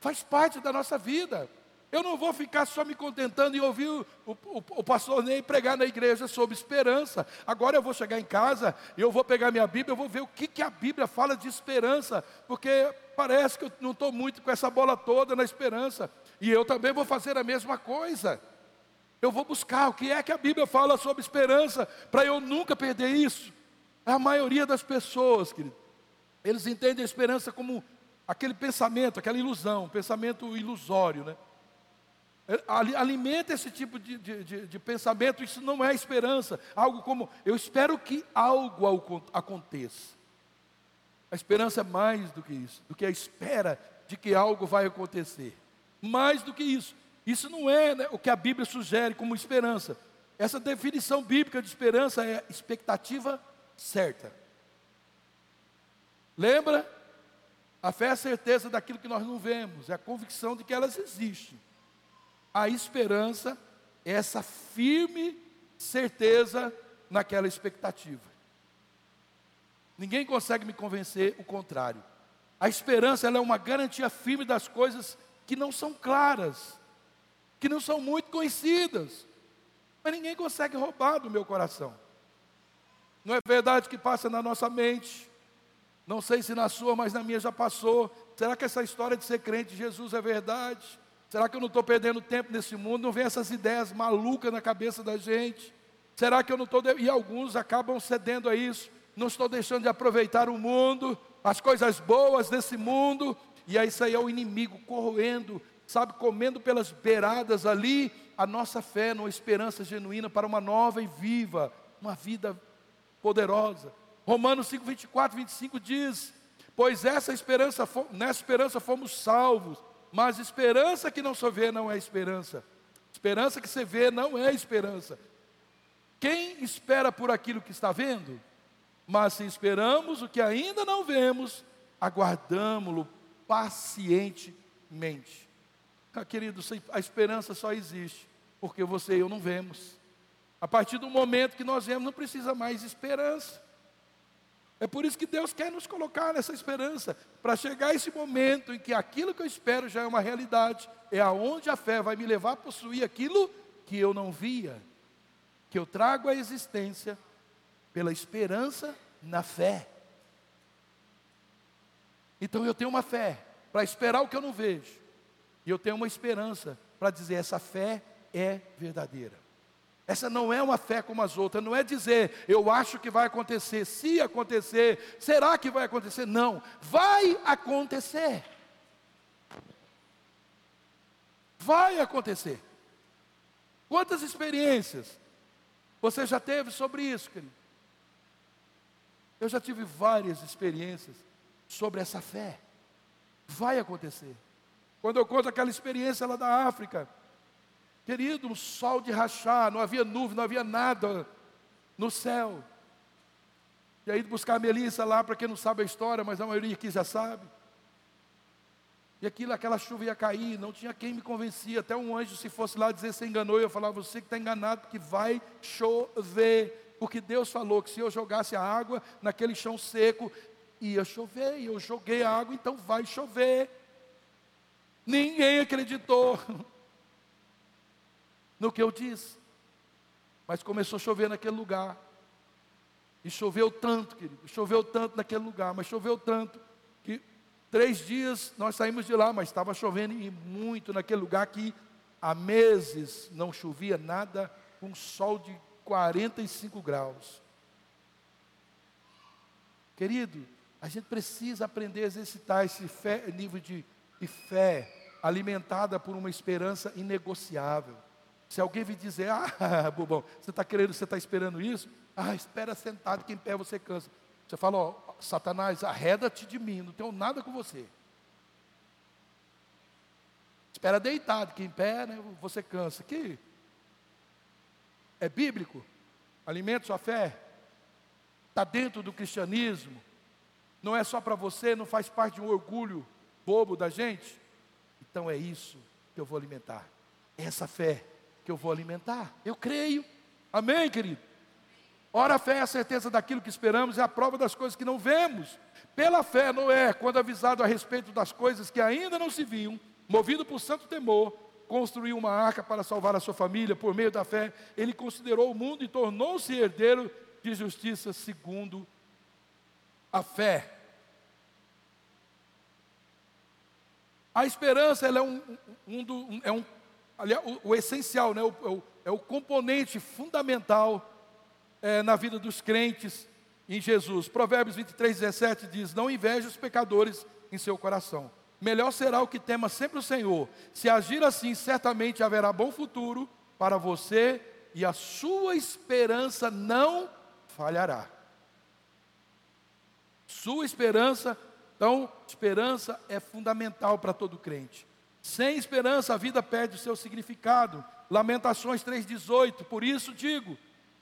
Faz parte da nossa vida. Eu não vou ficar só me contentando em ouvir o, o, o, pastor Ney pregar na igreja sobre esperança. Agora eu vou chegar em casa, eu vou pegar minha Bíblia, eu vou ver o que, que a Bíblia fala de esperança, porque parece que eu não estou muito com essa bola toda na esperança. E eu também vou fazer a mesma coisa. Eu vou buscar o que é que a Bíblia fala sobre esperança, para eu nunca perder isso. A maioria das pessoas, querido, eles entendem a esperança como aquele pensamento, aquela ilusão, um pensamento ilusório, né? É, alimenta esse tipo de, de, de, de, pensamento, isso não é esperança. Algo como, eu espero que algo aconteça. A esperança é mais do que isso, do que a espera de que algo vai acontecer. Mais do que isso. Isso não é né, o que a Bíblia sugere como esperança. Essa definição bíblica de esperança é expectativa certa. Lembra? A fé é a certeza daquilo que nós não vemos, é a convicção de que elas existem a esperança é essa firme certeza naquela expectativa. Ninguém consegue me convencer o contrário. A esperança é uma garantia firme das coisas que não são claras, que não são muito conhecidas, mas ninguém consegue roubar do meu coração. Não é verdade que passa na nossa mente, não sei se na sua, mas na minha já passou. Será que essa história de ser crente de Jesus é verdade? Será que eu não estou perdendo tempo nesse mundo? Não vem essas ideias malucas na cabeça da gente? Será que eu não estou. De... E alguns acabam cedendo a isso. Não estou deixando de aproveitar o mundo, as coisas boas desse mundo. E aí isso aí é o inimigo corroendo, sabe, comendo pelas beiradas ali a nossa fé numa esperança genuína para uma nova e viva, uma vida poderosa. Romanos 5, 24, 25 diz: Pois essa esperança, nessa esperança fomos salvos. Mas esperança que não se vê não é esperança. Esperança que se vê não é esperança. Quem espera por aquilo que está vendo? Mas se esperamos o que ainda não vemos, aguardamos-lo pacientemente. Ah, querido, a esperança só existe porque você e eu não vemos. A partir do momento que nós vemos, não precisa mais esperança. É por isso que Deus quer nos colocar nessa esperança, para chegar esse momento em que aquilo que eu espero já é uma realidade, é aonde a fé vai me levar a possuir aquilo que eu não via, que eu trago à existência pela esperança na fé. Então eu tenho uma fé para esperar o que eu não vejo, e eu tenho uma esperança para dizer: essa fé é verdadeira. Essa não é uma fé como as outras, não é dizer, eu acho que vai acontecer, se acontecer, será que vai acontecer? Não, vai acontecer. Vai acontecer. Quantas experiências você já teve sobre isso, querido? Eu já tive várias experiências sobre essa fé. Vai acontecer. Quando eu conto aquela experiência lá da África, Querido, um sol de rachar, não havia nuvem, não havia nada no céu. E aí buscar a Melissa lá, para quem não sabe a história, mas a maioria aqui já sabe. E aquilo, aquela chuva ia cair, não tinha quem me convencia. Até um anjo, se fosse lá dizer se enganou, eu falava, você que está enganado, porque vai chover. Porque Deus falou que se eu jogasse a água naquele chão seco, ia chover. E eu joguei a água, então vai chover. Ninguém acreditou. [LAUGHS] no que eu disse. Mas começou a chover naquele lugar. E choveu tanto, querido, choveu tanto naquele lugar, mas choveu tanto que três dias nós saímos de lá, mas estava chovendo e muito naquele lugar que há meses não chovia nada, com sol de 45 graus. Querido, a gente precisa aprender a exercitar esse fé, nível de fé alimentada por uma esperança inegociável. Se alguém vir dizer, ah, [LAUGHS] bobão, você está querendo, você está esperando isso? Ah, espera sentado, que em pé você cansa. Você fala, ó, Satanás, arreda-te de mim, não tenho nada com você. Espera deitado, que em pé né, você cansa. Que é bíblico? Alimenta sua fé. Está dentro do cristianismo. Não é só para você, não faz parte de um orgulho bobo da gente. Então é isso que eu vou alimentar. Essa fé que eu vou alimentar. Eu creio. Amém, querido? Ora, a fé é a certeza daquilo que esperamos e a prova das coisas que não vemos. Pela fé, Noé, quando avisado a respeito das coisas que ainda não se viam, movido por santo temor, construiu uma arca para salvar a sua família. Por meio da fé, ele considerou o mundo e tornou-se herdeiro de justiça segundo a fé. A esperança é um, um, um, é um aliás, o, o, essencial, né? o, o, é o componente fundamental é, na vida dos crentes em Jesus. Provérbios 23, 17 diz: Não inveje os pecadores em seu coração. Melhor será o que tema sempre o Senhor. Se agir assim, certamente haverá bom futuro para você e a sua esperança não falhará. Sua esperança, então, esperança é fundamental para todo crente. Sem esperança, a vida perde o seu significado. Lamentações 3,18. Por isso digo: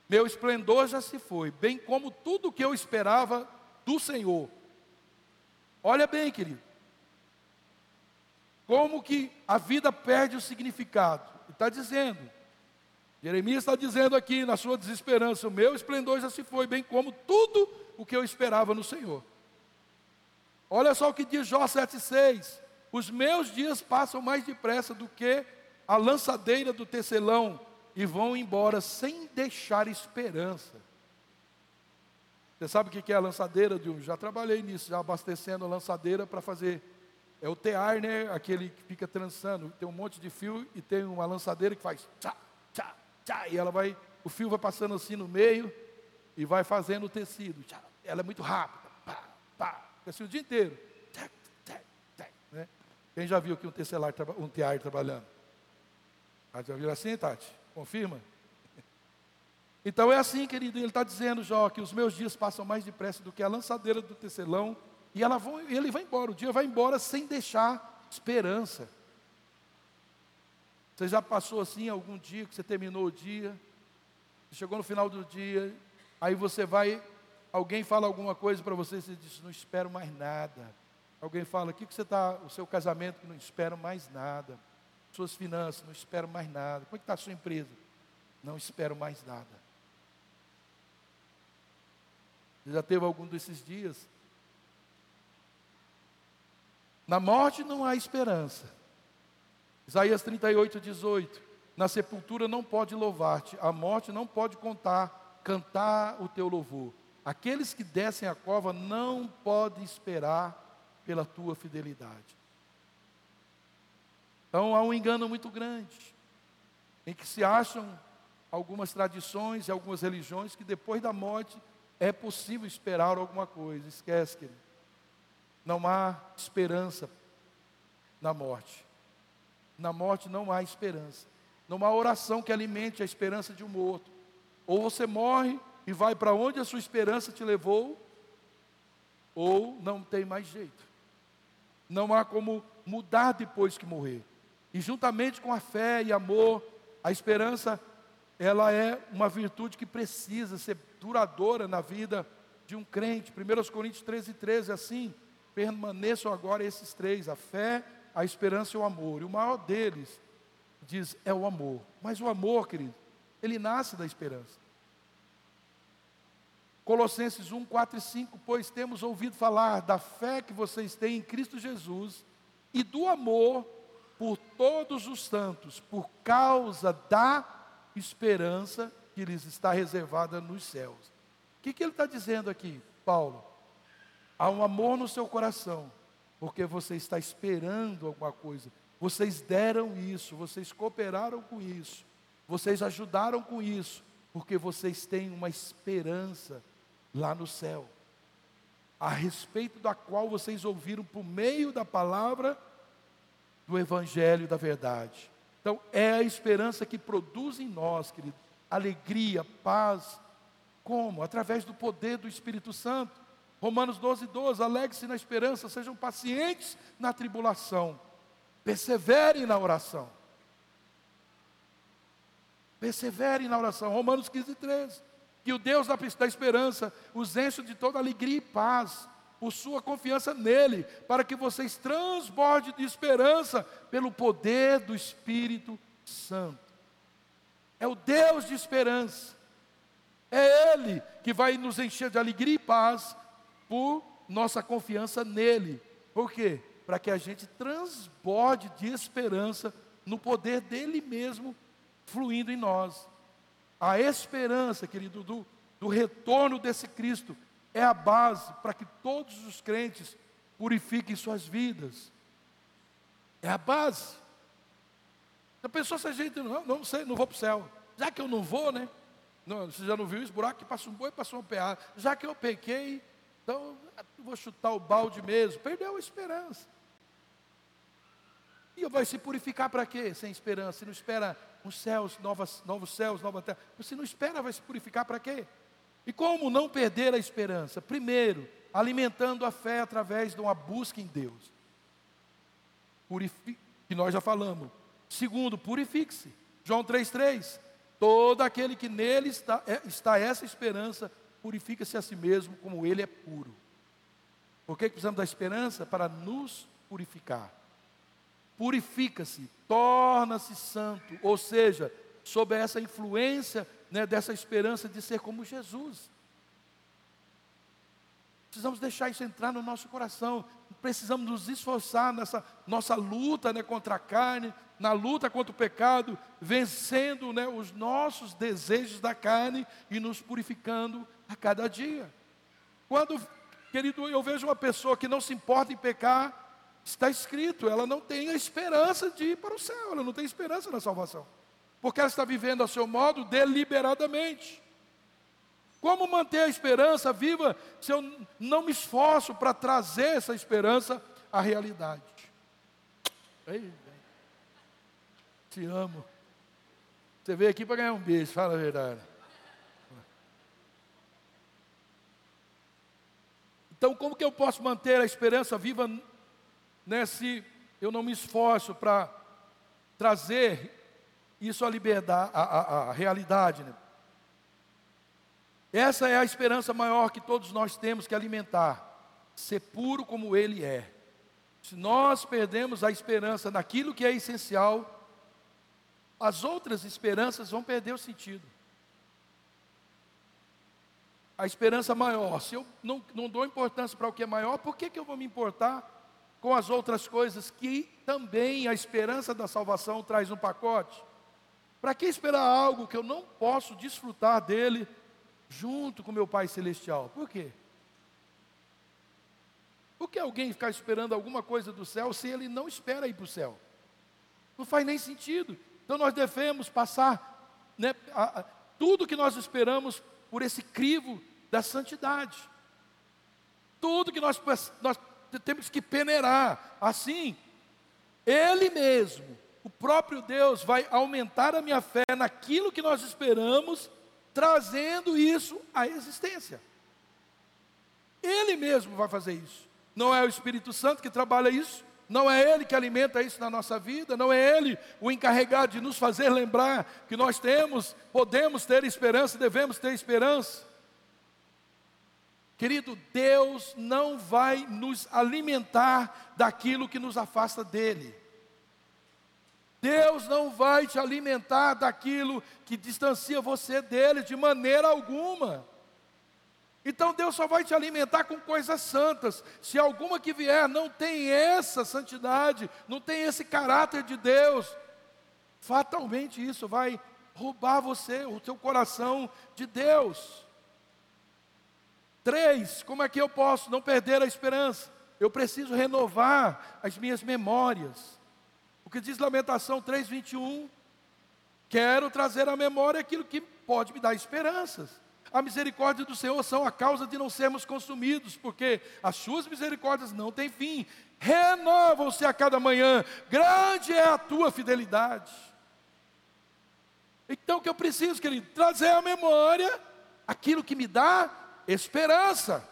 meu esplendor já se foi, bem como tudo o que eu esperava do Senhor. Olha bem, querido. Como que a vida perde o significado? Está dizendo, Jeremias está dizendo aqui na sua desesperança: o meu esplendor já se foi, bem como tudo o que eu esperava no Senhor. Olha só o que diz Jó 7,6: Os meus dias passam mais depressa do que a lançadeira do tecelão e vão embora sem deixar esperança. Você sabe o que é a lançadeira de? Já trabalhei nisso, já abastecendo a lançadeira para fazer. É o tear, né? Aquele que fica trançando. Tem um monte de fio e tem uma lançadeira que faz tchá, tchá, tchá. E ela vai, o fio vai passando assim no meio e vai fazendo o tecido. Tchá. Ela é muito rápida. Pá, pá. Fica assim o dia inteiro. Tchá, tchá, tchá, né? Quem já viu aqui um tecelar, um tear trabalhando? Ah, já viu assim, Tati? Confirma? [LAUGHS] Então é assim, querido, ele está dizendo, Jó, que os meus dias passam mais depressa do que a lançadeira do tecelão, e ela vão, ele vai embora, o dia vai embora sem deixar esperança. Você já passou assim algum dia que você terminou o dia, chegou no final do dia, aí você vai, alguém fala alguma coisa para você, você diz, não espero mais nada. Alguém fala, o que, que você está, o seu casamento, não espero mais nada suas finanças, não espero mais nada. Como é que está a sua empresa? Não espero mais nada. Já teve algum desses dias? Na morte não há esperança. Isaías 38, 18. Na sepultura não pode louvar-te, a morte não pode contar, cantar o teu louvor. Aqueles que descem a cova não podem esperar pela tua fidelidade. Então há um engano muito grande, em que se acham algumas tradições e algumas religiões que depois da morte é possível esperar alguma coisa. Esquece, querido. Não há esperança na morte. Na morte não há esperança. Não há oração que alimente a esperança de um morto. Ou você morre e vai para onde a sua esperança te levou, ou não tem mais jeito. Não há como mudar depois que morrer. E juntamente com a fé e amor, a esperança, ela é uma virtude que precisa ser duradoura na vida de um crente. 1 Coríntios 13, 13, assim, permaneçam agora esses três, a fé, a esperança e o amor. E o maior deles, diz, é o amor. Mas o amor, querido, ele nasce da esperança. Colossenses 1, 4 e 5, pois temos ouvido falar da fé que vocês têm em Cristo Jesus e do amor por todos os santos, por causa da esperança que lhes está reservada nos céus. O que, que ele está dizendo aqui, Paulo? Há um amor no seu coração, porque você está esperando alguma coisa. Vocês deram isso, vocês cooperaram com isso, vocês ajudaram com isso, porque vocês têm uma esperança lá no céu, a respeito da qual vocês ouviram por meio da palavra do Evangelho da verdade. Então, é a esperança que produz em nós, querido, alegria, paz. Como? Através do poder do Espírito Santo. Romanos 12, 12. Alegre-se na esperança, sejam pacientes na tribulação, perseverem na oração. Perseverem na oração. Romanos 15, 13. Que o Deus da, da esperança os enche de toda alegria e paz, por sua confiança nele, para que vocês transbordem de esperança pelo poder do Espírito Santo. É o Deus de esperança. É Ele que vai nos encher de alegria e paz por nossa confiança nele. Por quê? Para que a gente transborde de esperança no poder dele mesmo fluindo em nós. A esperança, querido, do, do retorno desse Cristo é a base para que todos os crentes purifiquem suas vidas. É a base. A pessoa se a gente não, não sei, não vou para o céu. Já que eu não vou, né? Não, você já não viu isso? Buraco que passa um boi, passou um peado. Já que eu pequei, então vou chutar o balde mesmo. Perdeu a esperança. E vai se purificar para quê? Sem esperança. Se não espera os céus, novas, novos céus, nova terra. Se não espera, vai se purificar para quê? E como não perder a esperança? Primeiro, alimentando a fé através de uma busca em Deus. Purifique, que nós já falamos. Segundo, purifique-se. João 3,3. Todo aquele que nele está, é, está essa esperança, purifica-se a si mesmo, como ele é puro. Por que precisamos da esperança? Para nos purificar purifica-se, torna-se santo, ou seja, sob essa influência né, dessa esperança de ser como Jesus. Precisamos deixar isso entrar no nosso coração. Precisamos nos esforçar nessa nossa luta né, contra a carne, na luta contra o pecado, vencendo né, os nossos desejos da carne e nos purificando a cada dia. Quando, querido, eu vejo uma pessoa que não se importa em pecar, Está escrito, ela não tem a esperança de ir para o céu, ela não tem esperança na salvação. Porque ela está vivendo a seu modo deliberadamente. Como manter a esperança viva se eu não me esforço para trazer essa esperança à realidade? Ei, te amo. Você veio aqui para ganhar um beijo, fala a verdade. Então, como que eu posso manter a esperança viva né, se eu não me esforço para trazer isso à liberdade, à, à, à realidade. Né? Essa é a esperança maior que todos nós temos que alimentar, ser puro como Ele é. Se nós perdemos a esperança naquilo que é essencial, as outras esperanças vão perder o sentido. A esperança maior, se eu não, não dou importância para o que é maior, por que, que eu vou me importar com as outras coisas que também a esperança da salvação traz no pacote. Para que esperar algo que eu não posso desfrutar dele junto com meu Pai Celestial? Por quê? Por que alguém ficar esperando alguma coisa do céu se ele não espera ir para o céu? Não faz nem sentido. Então nós devemos passar né, a, a, tudo que nós esperamos por esse crivo da santidade. Tudo que nós, nós temos que peneirar. Assim, Ele mesmo, o próprio Deus, vai aumentar a minha fé naquilo que nós esperamos, trazendo isso à existência. Ele mesmo vai fazer isso. Não é o Espírito Santo que trabalha isso, não é Ele que alimenta isso na nossa vida, não é Ele o encarregado de nos fazer lembrar que nós temos, podemos ter esperança, devemos ter esperança. Querido, Deus não vai nos alimentar daquilo que nos afasta dEle. Deus não vai te alimentar daquilo que distancia você dele de maneira alguma. Então Deus só vai te alimentar com coisas santas. Se alguma que vier não tem essa santidade, não tem esse caráter de Deus, fatalmente isso vai roubar você, o teu coração de Deus. Três, como é que eu posso não perder a esperança? Eu preciso renovar as minhas memórias. O que diz Lamentação 3:21, quero trazer à memória aquilo que pode me dar esperanças. A misericórdia do Senhor são a causa de não sermos consumidos, porque as suas misericórdias não têm fim. renovam-se a cada manhã, grande é a tua fidelidade. Então o que eu preciso, querido, trazer à memória aquilo que me dá esperança.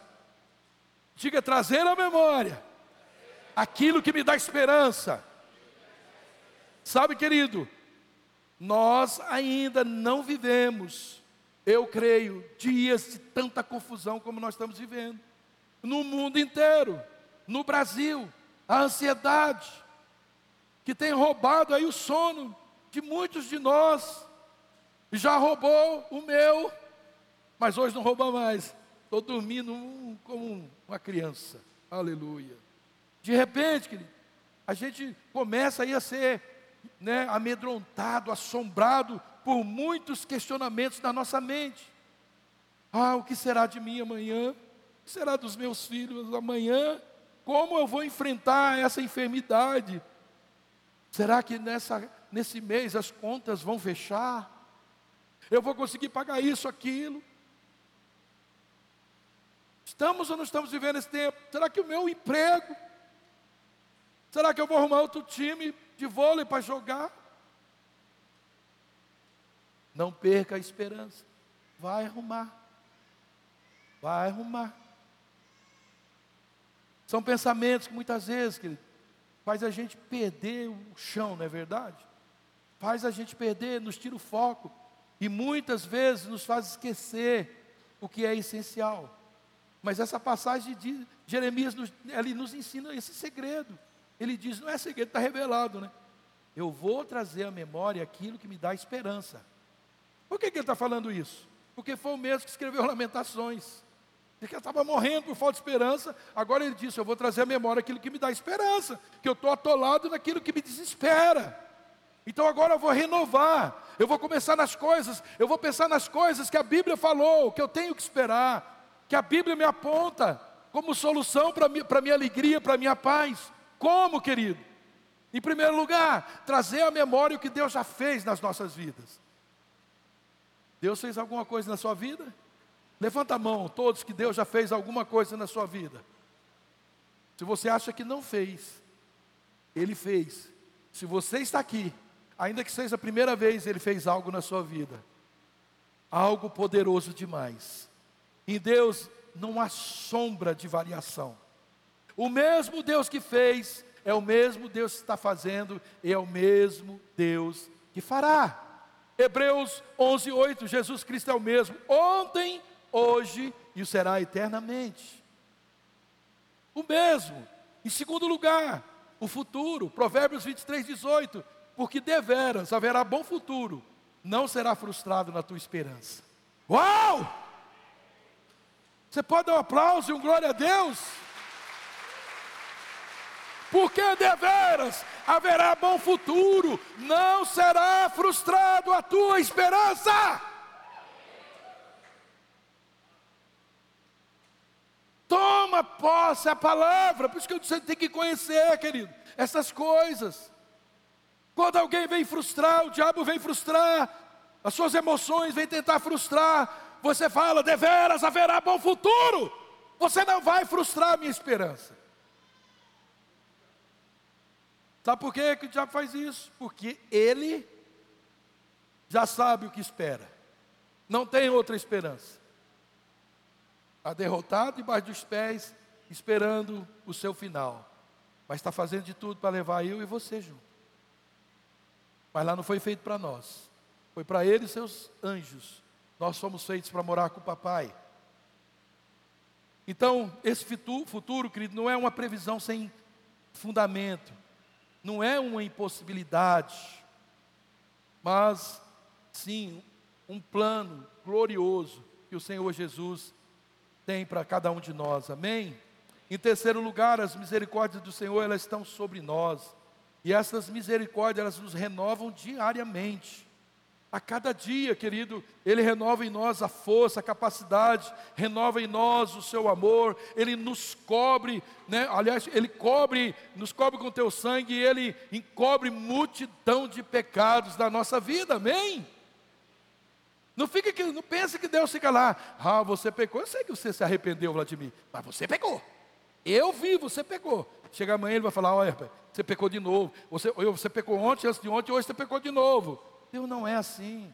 Diga, trazer à memória aquilo que me dá esperança. Sabe, querido, nós ainda não vivemos, eu creio, dias de tanta confusão como nós estamos vivendo. No mundo inteiro, no Brasil, a ansiedade, que tem roubado aí o sono de muitos de nós, já roubou o meu, mas hoje não rouba mais. Estou dormindo como uma criança. Aleluia. De repente, querido, a gente começa aí a ser né, amedrontado, assombrado por muitos questionamentos na nossa mente. Ah, o que será de mim amanhã? O que será dos meus filhos amanhã? Como eu vou enfrentar essa enfermidade? Será que nessa, nesse mês as contas vão fechar? Eu vou conseguir pagar isso, aquilo? Estamos ou não estamos vivendo esse tempo? Será que o meu emprego? Será que eu vou arrumar outro time de vôlei para jogar? Não perca a esperança. Vai arrumar. Vai arrumar. São pensamentos que muitas vezes, querido, faz a gente perder o chão, não é verdade? Faz a gente perder, nos tira o foco. E muitas vezes nos faz esquecer o que é essencial. Mas essa passagem de Jeremias, ele nos ensina esse segredo. Ele diz: não é segredo, está revelado, né? Eu vou trazer à memória aquilo que me dá esperança. Por que, que ele está falando isso? Porque foi o mesmo que escreveu Lamentações. Ele estava morrendo por falta de esperança. Agora ele disse: Eu vou trazer à memória aquilo que me dá esperança. Que eu estou atolado naquilo que me desespera. Então agora eu vou renovar. Eu vou começar nas coisas. Eu vou pensar nas coisas que a Bíblia falou, que eu tenho que esperar. Que a Bíblia me aponta como solução para a minha alegria, para a minha paz. Como, querido? Em primeiro lugar, trazer à memória o que Deus já fez nas nossas vidas. Deus fez alguma coisa na sua vida? Levanta a mão, todos que Deus já fez alguma coisa na sua vida. Se você acha que não fez, Ele fez. Se você está aqui, ainda que seja a primeira vez, Ele fez algo na sua vida. Algo poderoso demais. Em Deus não há sombra de variação. O mesmo Deus que fez, é o mesmo Deus que está fazendo, e é o mesmo Deus que fará. Hebreus 11, 8, Jesus Cristo é o mesmo, ontem, hoje e será eternamente. O mesmo. Em segundo lugar, o futuro, Provérbios 23, 18, porque deveras haverá bom futuro, não será frustrado na tua esperança. Uau! Você pode dar um aplauso e um glória a Deus? porque deveras haverá bom futuro, não será frustrado a tua esperança. Toma posse a palavra, por isso que você tem que conhecer, querido, essas coisas. Quando alguém vem frustrar, o diabo vem frustrar, as suas emoções vêm tentar frustrar, você fala, deveras haverá bom futuro, você não vai frustrar a minha esperança. Sabe por que, o diabo faz isso? Porque ele já sabe o que espera. Não tem outra esperança. Está derrotado debaixo dos pés, esperando o seu final. Mas está fazendo de tudo para levar eu e você junto. Mas lá não foi feito para nós. Foi para ele e seus anjos. Nós somos feitos para morar com o papai. Então, esse futuro, querido, não é uma previsão sem fundamento não é uma impossibilidade, mas sim um plano glorioso que o Senhor Jesus tem para cada um de nós. Amém? Em terceiro lugar, as misericórdias do Senhor, elas estão sobre nós. E essas misericórdias, elas nos renovam diariamente. A cada dia, querido, Ele renova em nós a força, a capacidade, renova em nós o seu amor, Ele nos cobre, né? aliás, Ele cobre, nos cobre com teu sangue e Ele encobre multidão de pecados da nossa vida, amém? Não, fica que, não pense que Deus fica lá, ah, você pecou, eu sei que você se arrependeu, Vladimir, mas você pecou. Eu vi, você pecou. Chega amanhã ele vai falar: olha, você pecou de novo. Você, você pecou ontem, antes de ontem, hoje você pecou de novo. Deus não é assim.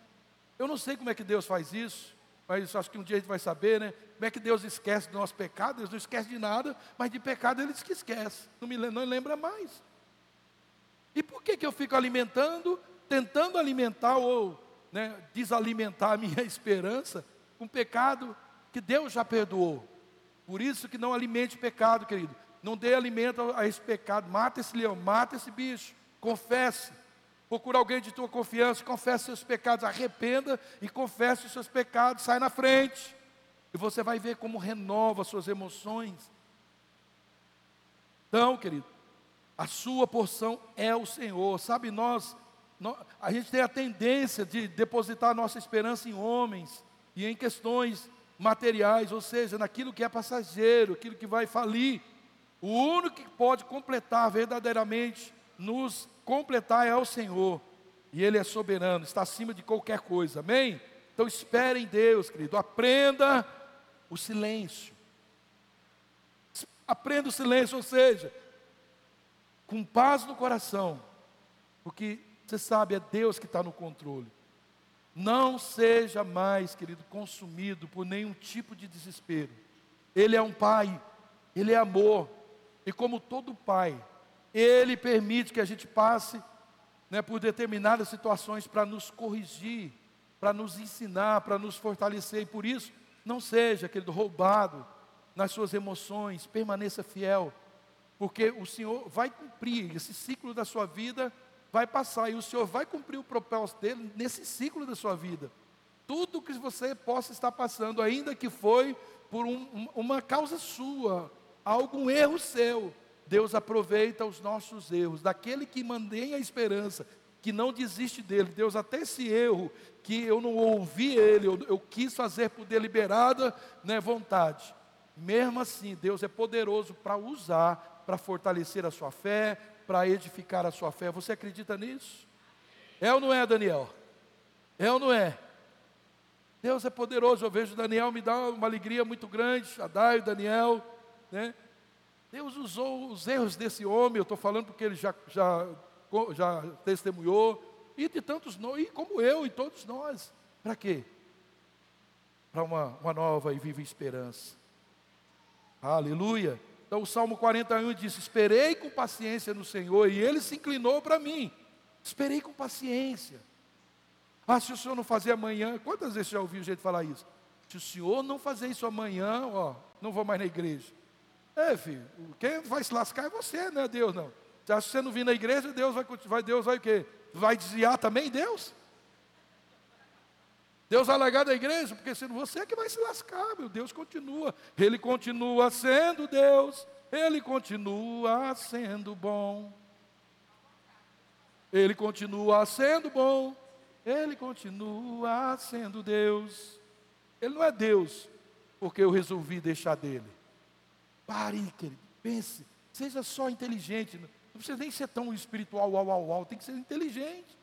Eu não sei como é que Deus faz isso, mas acho que um dia a gente vai saber, né? Como é que Deus esquece do nosso pecado? Deus não esquece de nada, mas de pecado ele diz que esquece. Não me não lembra mais. E por que, que eu fico alimentando, tentando alimentar ou né, desalimentar a minha [LAUGHS] esperança com pecado que Deus já perdoou? Por isso que não alimente pecado, querido. Não dê alimento a esse pecado. Mata esse leão, mata esse bicho. Confesse. Procura alguém de tua confiança, confesse seus pecados, arrependa e confesse os seus pecados, sai na frente. E você vai ver como renova suas emoções. Então, querido, a sua porção é o Senhor. Sabe, nós, nós, a gente tem a tendência de depositar nossa esperança em homens e em questões materiais, ou seja, naquilo que é passageiro, aquilo que vai falir. O único que pode completar verdadeiramente, nos completar é o Senhor. E Ele é soberano, está acima de qualquer coisa, amém? Então espere em Deus, querido, aprenda o silêncio. Aprenda o silêncio, ou seja, com paz no coração, porque você sabe, é Deus que está no controle. Não seja mais, querido, consumido por nenhum tipo de desespero. Ele é um pai, ele é amor, e como todo pai, ele permite que a gente passe né, por determinadas situações para nos corrigir, para nos ensinar, para nos fortalecer, e por isso, não seja, querido, roubado nas suas emoções, permaneça fiel, porque o Senhor vai cumprir esse ciclo da sua vida, vai passar e o Senhor vai cumprir o propósito dele nesse ciclo da sua vida. Tudo que você possa estar passando, ainda que foi por um, uma causa sua, algum erro seu, Deus aproveita os nossos erros, daquele que mantém a esperança, que não desiste dele. Deus, até esse erro que eu não ouvi ele, eu, eu quis fazer por deliberada né, vontade. Mesmo assim, Deus é poderoso para usar para fortalecer a sua fé, para edificar a sua fé. Você acredita nisso? É ou não é, Daniel? É ou não é? Deus é poderoso. Eu vejo Daniel me dá uma alegria muito grande. Adai, Daniel, né? Deus usou os erros desse homem. Eu estou falando porque ele já, já, já testemunhou e de tantos nós, e como eu e todos nós. Para quê? Para uma, uma nova e viva esperança. Aleluia. Então o Salmo 41 diz: Esperei com paciência no Senhor, e ele se inclinou para mim. Esperei com paciência. Ah, se o senhor não fazer amanhã, quantas vezes já ouviu gente falar isso? Se o senhor não fazer isso amanhã, ó, não vou mais na igreja. É, filho, quem vai se lascar é você, não é Deus, não. Se você não vir na igreja, Deus vai, vai Deus vai o quê? Vai desviar também Deus? Deus vai largar da igreja, porque sendo você é que vai se lascar, meu Deus continua. Ele continua sendo Deus, ele continua sendo bom. Ele continua sendo bom, ele continua sendo Deus. Ele não é Deus, porque eu resolvi deixar dele. Pare, querido, pense, seja só inteligente. Não precisa nem ser tão espiritual, uau, uau, uau, tem que ser inteligente.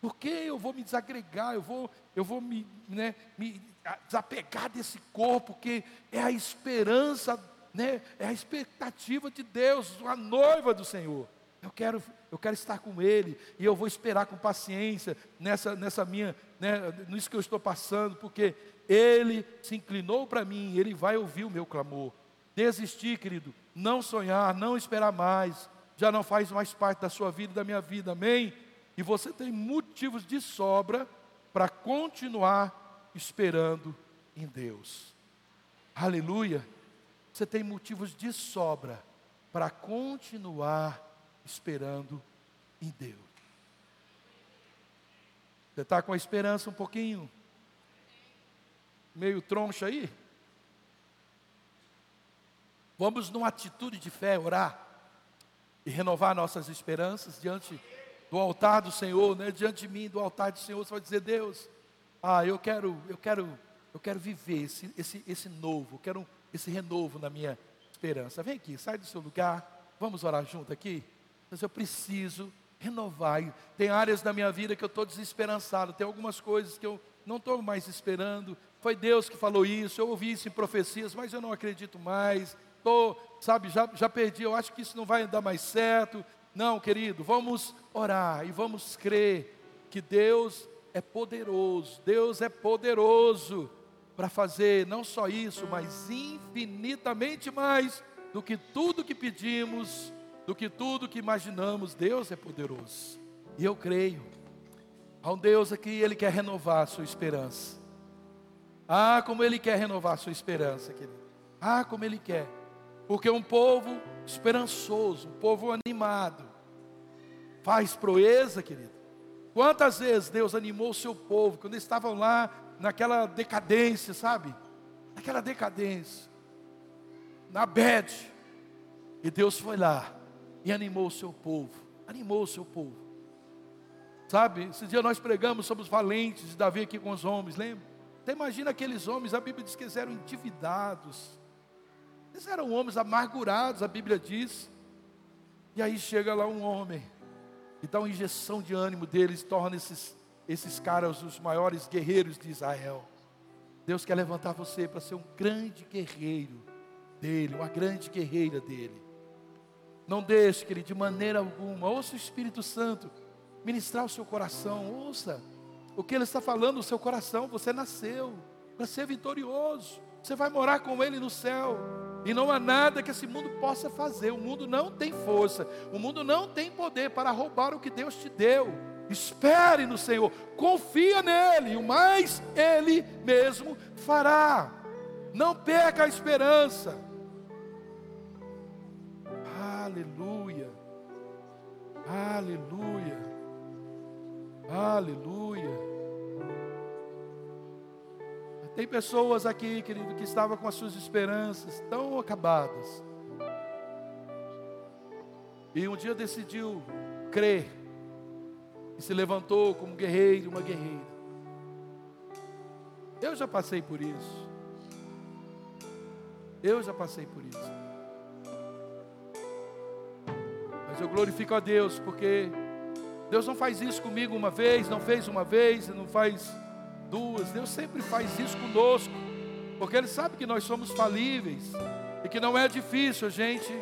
Porque eu vou me desagregar, eu vou, eu vou me, né, me desapegar desse corpo, que é a esperança, né, é a expectativa de Deus, a noiva do Senhor. Eu quero, eu quero estar com Ele e eu vou esperar com paciência nessa, nessa minha, né, nisso que eu estou passando, porque Ele se inclinou para mim, Ele vai ouvir o meu clamor. Desistir, querido, não sonhar, não esperar mais, já não faz mais parte da sua vida, da minha vida, amém? E você tem motivos de sobra para continuar esperando em Deus. Aleluia. Você tem motivos de sobra para continuar esperando em Deus. Você está com a esperança um pouquinho meio troncha aí? Vamos numa atitude de fé orar e renovar nossas esperanças diante do altar do Senhor, né, diante de mim, do altar do Senhor, você vai dizer, Deus, ah, eu quero, eu quero, eu quero viver esse, esse, esse novo, eu quero esse renovo na minha esperança. Vem aqui, sai do seu lugar, vamos orar junto aqui. Mas eu preciso renovar. Tem áreas da minha vida que eu estou desesperançado, tem algumas coisas que eu não estou mais esperando. Foi Deus que falou isso, eu ouvi isso em profecias, mas eu não acredito mais. Estou, sabe, já, já perdi, eu acho que isso não vai dar mais certo. Não, querido, vamos orar e vamos crer que Deus é poderoso, Deus é poderoso para fazer não só isso, mas infinitamente mais do que tudo que pedimos, do que tudo que imaginamos. Deus é poderoso. E eu creio. Há um Deus aqui, Ele quer renovar a sua esperança. Ah, como Ele quer renovar a sua esperança, querido. Ah, como Ele quer. Porque um povo esperançoso, um povo animado, faz proeza, querido. Quantas vezes Deus animou o seu povo, quando eles estavam lá naquela decadência, sabe? Naquela decadência, na bed. E Deus foi lá e animou o seu povo, animou o seu povo. Sabe, esse dia nós pregamos sobre os valentes de Davi aqui com os homens, lembra? Você imagina aqueles homens, a Bíblia diz que eles eram endividados. Eles eram homens amargurados, a Bíblia diz. E aí chega lá um homem e dá uma injeção de ânimo deles, torna esses, esses caras os maiores guerreiros de Israel. Deus quer levantar você para ser um grande guerreiro dele, uma grande guerreira dele. Não deixe, querido, de maneira alguma, ouça o Espírito Santo ministrar o seu coração, ouça o que ele está falando no seu coração. Você nasceu para ser vitorioso, você vai morar com ele no céu. E não há nada que esse mundo possa fazer. O mundo não tem força, o mundo não tem poder para roubar o que Deus te deu. Espere no Senhor, confia nele, o mais ele mesmo fará. Não perca a esperança. Aleluia. Aleluia. Aleluia. Tem pessoas aqui, querido, que estavam com as suas esperanças tão acabadas. E um dia decidiu crer. E se levantou como guerreiro, uma guerreira. Eu já passei por isso. Eu já passei por isso. Mas eu glorifico a Deus, porque Deus não faz isso comigo uma vez, não fez uma vez, não faz duas. Deus sempre faz isso conosco, porque Ele sabe que nós somos falíveis e que não é difícil a gente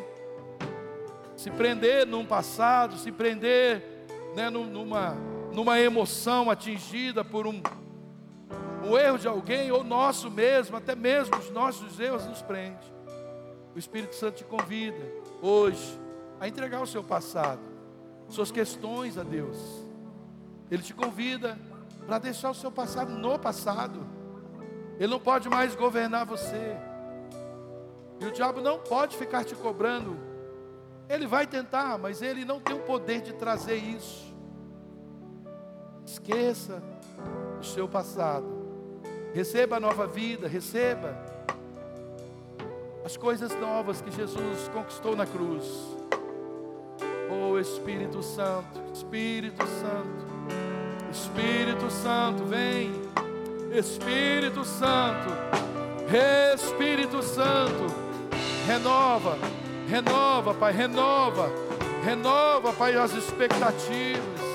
se prender num passado, se prender né, numa, numa emoção atingida por um, um erro de alguém ou nosso mesmo, até mesmo os nossos erros nos prende. O Espírito Santo te convida hoje a entregar o seu passado, suas questões a Deus. Ele te convida para deixar o seu passado no passado. Ele não pode mais governar você. E o diabo não pode ficar te cobrando. Ele vai tentar, mas ele não tem o poder de trazer isso. Esqueça o seu passado. Receba a nova vida, receba as coisas novas que Jesus conquistou na cruz. Oh Espírito Santo, Espírito Santo. Espírito Santo, vem. Espírito Santo, Espírito Santo, renova, renova, Pai, renova, renova, Pai, as expectativas.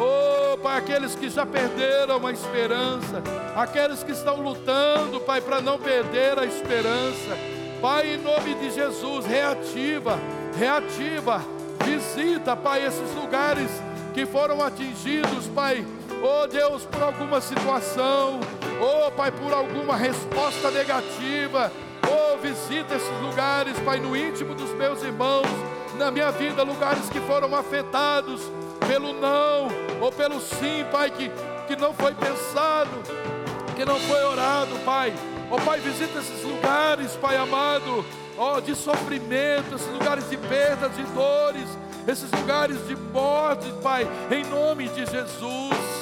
Oh, Pai, aqueles que já perderam a esperança, aqueles que estão lutando, Pai, para não perder a esperança. Pai, em nome de Jesus, reativa, reativa, visita, Pai, esses lugares que foram atingidos, Pai, oh Deus, por alguma situação, oh Pai, por alguma resposta negativa, oh visita esses lugares, Pai, no íntimo dos meus irmãos, na minha vida, lugares que foram afetados pelo não ou pelo sim, Pai, que, que não foi pensado, que não foi orado, Pai. Oh Pai, visita esses lugares, Pai amado, oh, de sofrimento, esses lugares de perdas, de dores, esses lugares de morte, Pai, em nome de Jesus.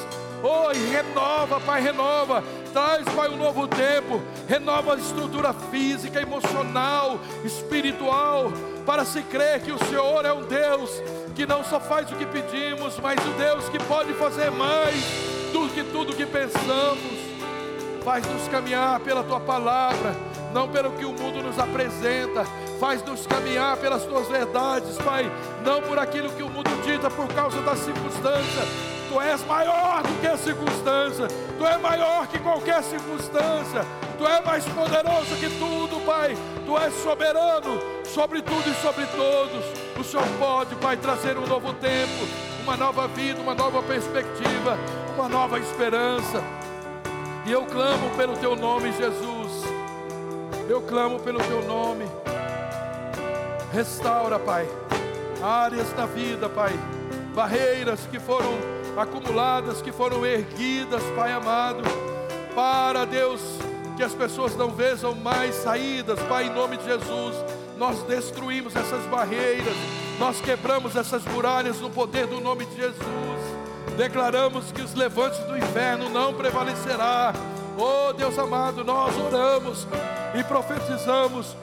Oh, renova, Pai, renova. Traz, Pai, um novo tempo. Renova a estrutura física, emocional, espiritual, para se crer que o Senhor é um Deus que não só faz o que pedimos, mas o Deus que pode fazer mais do que tudo que pensamos. Faz-nos caminhar pela tua palavra, não pelo que o mundo nos apresenta. Faz-nos caminhar pelas tuas verdades, Pai, não por aquilo que o mundo dita por causa da circunstância. Tu és maior do que a circunstância, Tu és maior que qualquer circunstância, Tu és mais poderoso que tudo, Pai. Tu és soberano sobre tudo e sobre todos. O Senhor pode, Pai, trazer um novo tempo, uma nova vida, uma nova perspectiva, uma nova esperança. E eu clamo pelo Teu nome, Jesus. Eu clamo pelo Teu nome. Restaura, Pai, áreas da vida, Pai, barreiras que foram acumuladas, que foram erguidas, Pai amado, para Deus, que as pessoas não vejam mais saídas, Pai, em nome de Jesus, nós destruímos essas barreiras, nós quebramos essas muralhas no poder do nome de Jesus, declaramos que os levantes do inferno não prevalecerá, oh Deus amado, nós oramos e profetizamos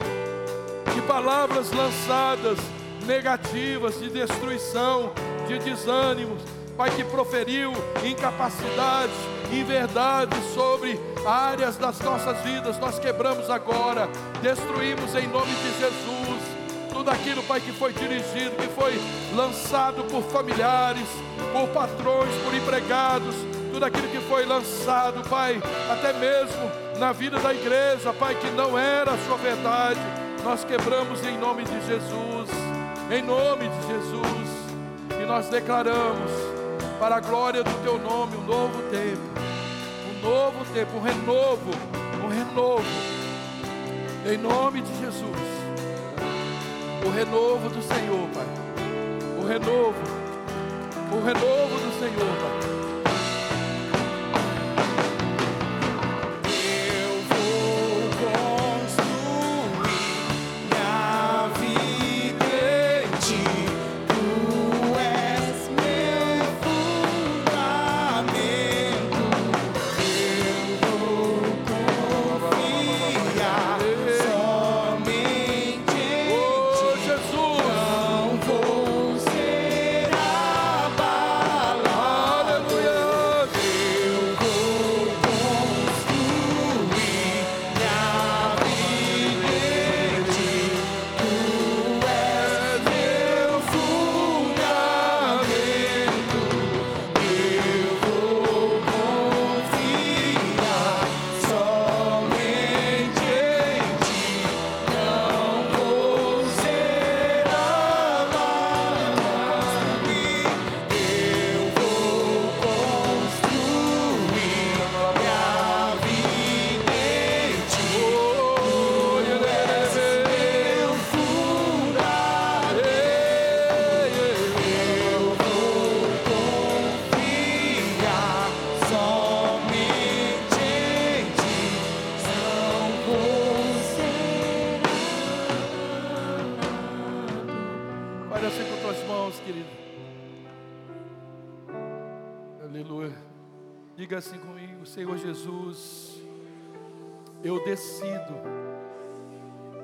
que palavras lançadas negativas de destruição, de desânimos, Pai que proferiu incapacidades, inverdades sobre áreas das nossas vidas, nós quebramos agora, destruímos em nome de Jesus. Tudo aquilo, Pai, que foi dirigido, que foi lançado por familiares, por patrões, por empregados, tudo aquilo que foi lançado, Pai, até mesmo na vida da igreja, Pai, que não era a sua verdade, nós quebramos em nome de Jesus, em nome de Jesus, e nós declaramos, para a glória do Teu nome, um novo tempo, um novo tempo, um renovo, um renovo, em nome de Jesus, o renovo do Senhor, Pai, o renovo, o renovo do Senhor, Pai. Thank you.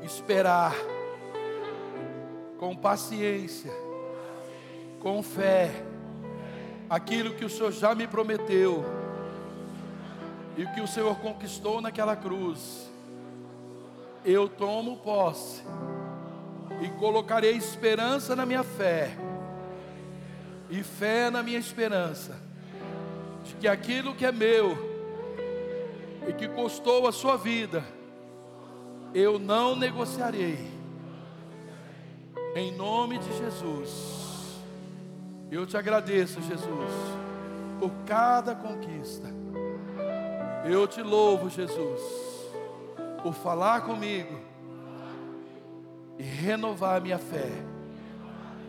Esperar com paciência, com fé, aquilo que o Senhor já me prometeu e que o Senhor conquistou naquela cruz. Eu tomo posse e colocarei esperança na minha fé e fé na minha esperança de que aquilo que é meu e que custou a sua vida eu não negociarei. Em nome de Jesus. Eu te agradeço, Jesus, por cada conquista. Eu te louvo, Jesus, por falar comigo e renovar a minha fé,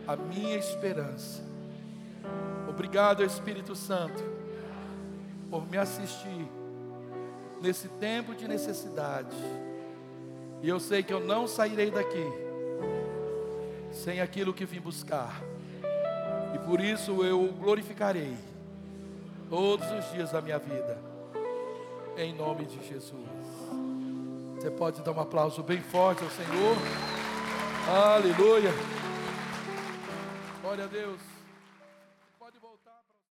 a minha esperança. Obrigado, Espírito Santo, por me assistir nesse tempo de necessidade e eu sei que eu não sairei daqui sem aquilo que vim buscar. E por isso eu glorificarei todos os dias da minha vida. Em nome de Jesus. Você pode dar um aplauso bem forte ao Senhor. Aleluia. Glória a Deus.